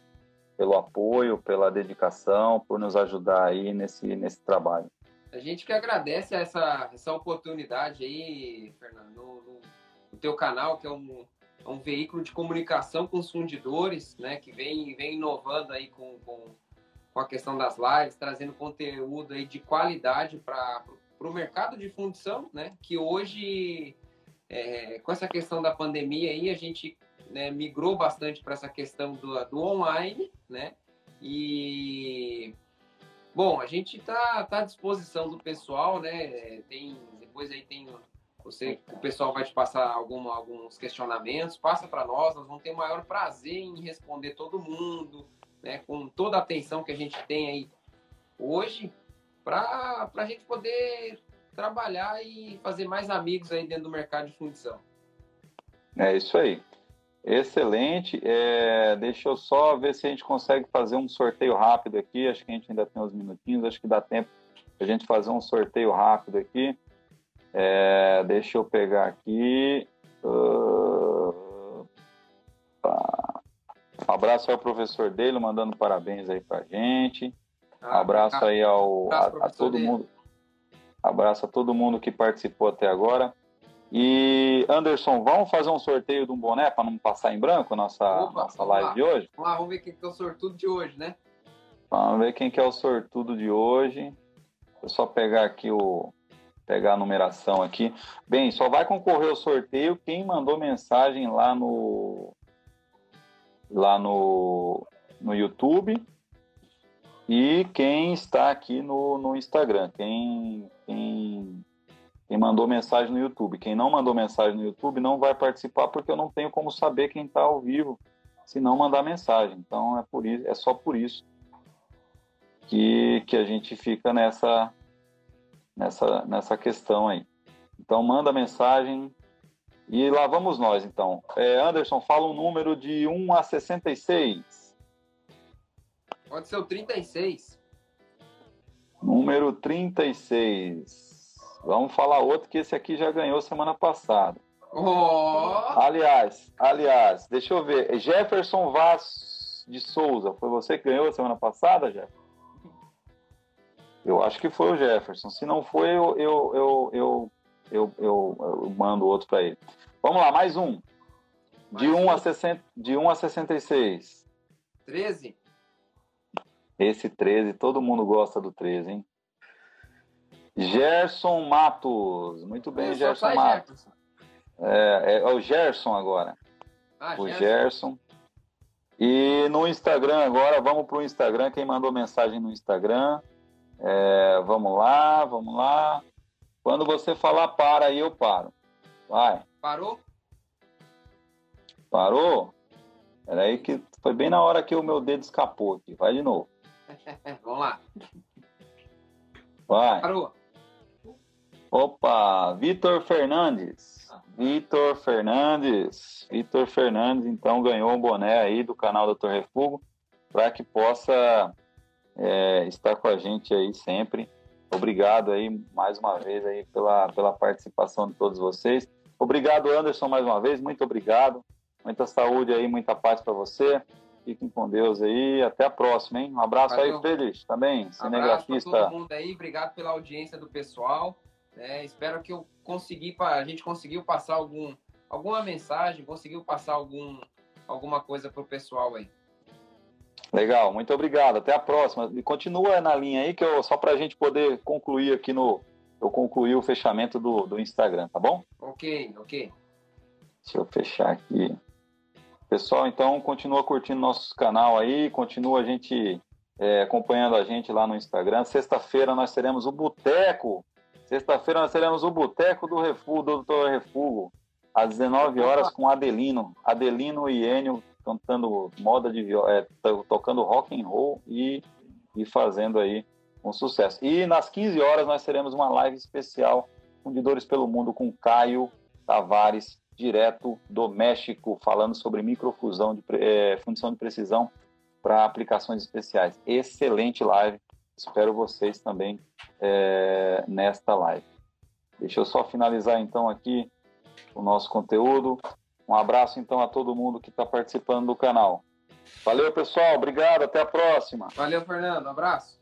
[SPEAKER 1] pelo apoio, pela dedicação, por nos ajudar aí nesse, nesse trabalho.
[SPEAKER 3] A gente que agradece essa, essa oportunidade aí, Fernando, no, no, teu canal, que é um, é um veículo de comunicação com os fundidores, né, que vem, vem inovando aí com, com, com a questão das lives, trazendo conteúdo aí de qualidade para o mercado de fundição, né, que hoje, é, com essa questão da pandemia aí, a gente né, migrou bastante para essa questão do, do online, né, e Bom, a gente está tá à disposição do pessoal, né? Tem, depois aí tem você, o pessoal vai te passar alguma, alguns questionamentos, passa para nós, nós vamos ter o maior prazer em responder todo mundo, né? Com toda a atenção que a gente tem aí hoje, para a gente poder trabalhar e fazer mais amigos aí dentro do mercado de fundição.
[SPEAKER 1] É isso aí. Excelente. É, deixa eu só ver se a gente consegue fazer um sorteio rápido aqui. Acho que a gente ainda tem uns minutinhos. Acho que dá tempo a gente fazer um sorteio rápido aqui. É, deixa eu pegar aqui. Uh, um abraço ao professor dele, mandando parabéns aí pra gente. Ah, abraço aí ao, a, a todo mundo. Abraço a todo mundo que participou até agora. E Anderson, vamos fazer um sorteio de um boné para não passar em branco nossa, Opa, nossa live lá. de hoje?
[SPEAKER 3] Vamos lá, vamos ver quem que é o sortudo de hoje, né?
[SPEAKER 1] Vamos ver quem que é o sortudo de hoje. Vou só pegar aqui o pegar a numeração aqui. Bem, só vai concorrer o sorteio quem mandou mensagem lá no lá no, no YouTube e quem está aqui no, no Instagram. Quem, quem quem mandou mensagem no YouTube. Quem não mandou mensagem no YouTube não vai participar porque eu não tenho como saber quem está ao vivo se não mandar mensagem. Então é por isso, é só por isso que, que a gente fica nessa nessa nessa questão aí. Então manda mensagem e lá vamos nós então. É, Anderson, fala um número de 1 a 66.
[SPEAKER 3] Pode ser o 36.
[SPEAKER 1] Número 36. Vamos falar outro que esse aqui já ganhou semana passada.
[SPEAKER 3] Oh.
[SPEAKER 1] Aliás, aliás, deixa eu ver. Jefferson Vaz de Souza, foi você que ganhou semana passada, Jefferson? Eu acho que foi o Jefferson. Se não foi, eu, eu, eu, eu, eu, eu, eu mando outro para ele. Vamos lá, mais um. De, mais 1 um a 60, de 1 a 66.
[SPEAKER 3] 13?
[SPEAKER 1] Esse 13, todo mundo gosta do 13, hein? Gerson Matos. Muito bem, Gerson Matos. É, é, o Gerson agora. Ah, o Gerson. Gerson. E no Instagram agora, vamos para o Instagram. Quem mandou mensagem no Instagram? É, vamos lá, vamos lá. Quando você falar para aí, eu paro. Vai.
[SPEAKER 3] Parou?
[SPEAKER 1] Parou? Peraí que foi bem na hora que o meu dedo escapou aqui. Vai de novo.
[SPEAKER 3] vamos lá.
[SPEAKER 1] Vai.
[SPEAKER 3] Parou.
[SPEAKER 1] Opa, Vitor Fernandes. Vitor Fernandes. Vitor Fernandes, então, ganhou um boné aí do canal Dr. Refugo para que possa é, estar com a gente aí sempre. Obrigado aí mais uma vez aí pela, pela participação de todos vocês. Obrigado, Anderson, mais uma vez. Muito obrigado. Muita saúde aí, muita paz para você. Fiquem com Deus aí. Até a próxima, hein? Um abraço Valeu. aí, Feliz, também, cinegrafista.
[SPEAKER 3] Um abraço todo mundo aí. Obrigado pela audiência do pessoal. É, espero que eu consegui, a gente conseguiu passar algum, alguma mensagem, conseguiu passar algum, alguma coisa para o pessoal aí.
[SPEAKER 1] Legal, muito obrigado. Até a próxima. E continua na linha aí, que eu, só para a gente poder concluir aqui no. Eu concluí o fechamento do, do Instagram, tá bom?
[SPEAKER 3] Ok, ok.
[SPEAKER 1] Deixa eu fechar aqui. Pessoal, então continua curtindo nosso canal aí, continua a gente é, acompanhando a gente lá no Instagram. Sexta-feira nós teremos o Boteco Sexta-feira nós teremos o Boteco do Refúgio, do Doutor Refúgio, às 19 horas com Adelino. Adelino e Enio cantando moda de é, tocando rock and roll e, e fazendo aí um sucesso. E nas 15 horas nós teremos uma live especial Fundidores pelo Mundo com Caio Tavares, direto do México, falando sobre microfusão de é, fundição de precisão para aplicações especiais. Excelente live. Espero vocês também é, nesta live. Deixa eu só finalizar então aqui o nosso conteúdo. Um abraço então a todo mundo que está participando do canal. Valeu, pessoal. Obrigado. Até a próxima.
[SPEAKER 3] Valeu, Fernando. Um abraço.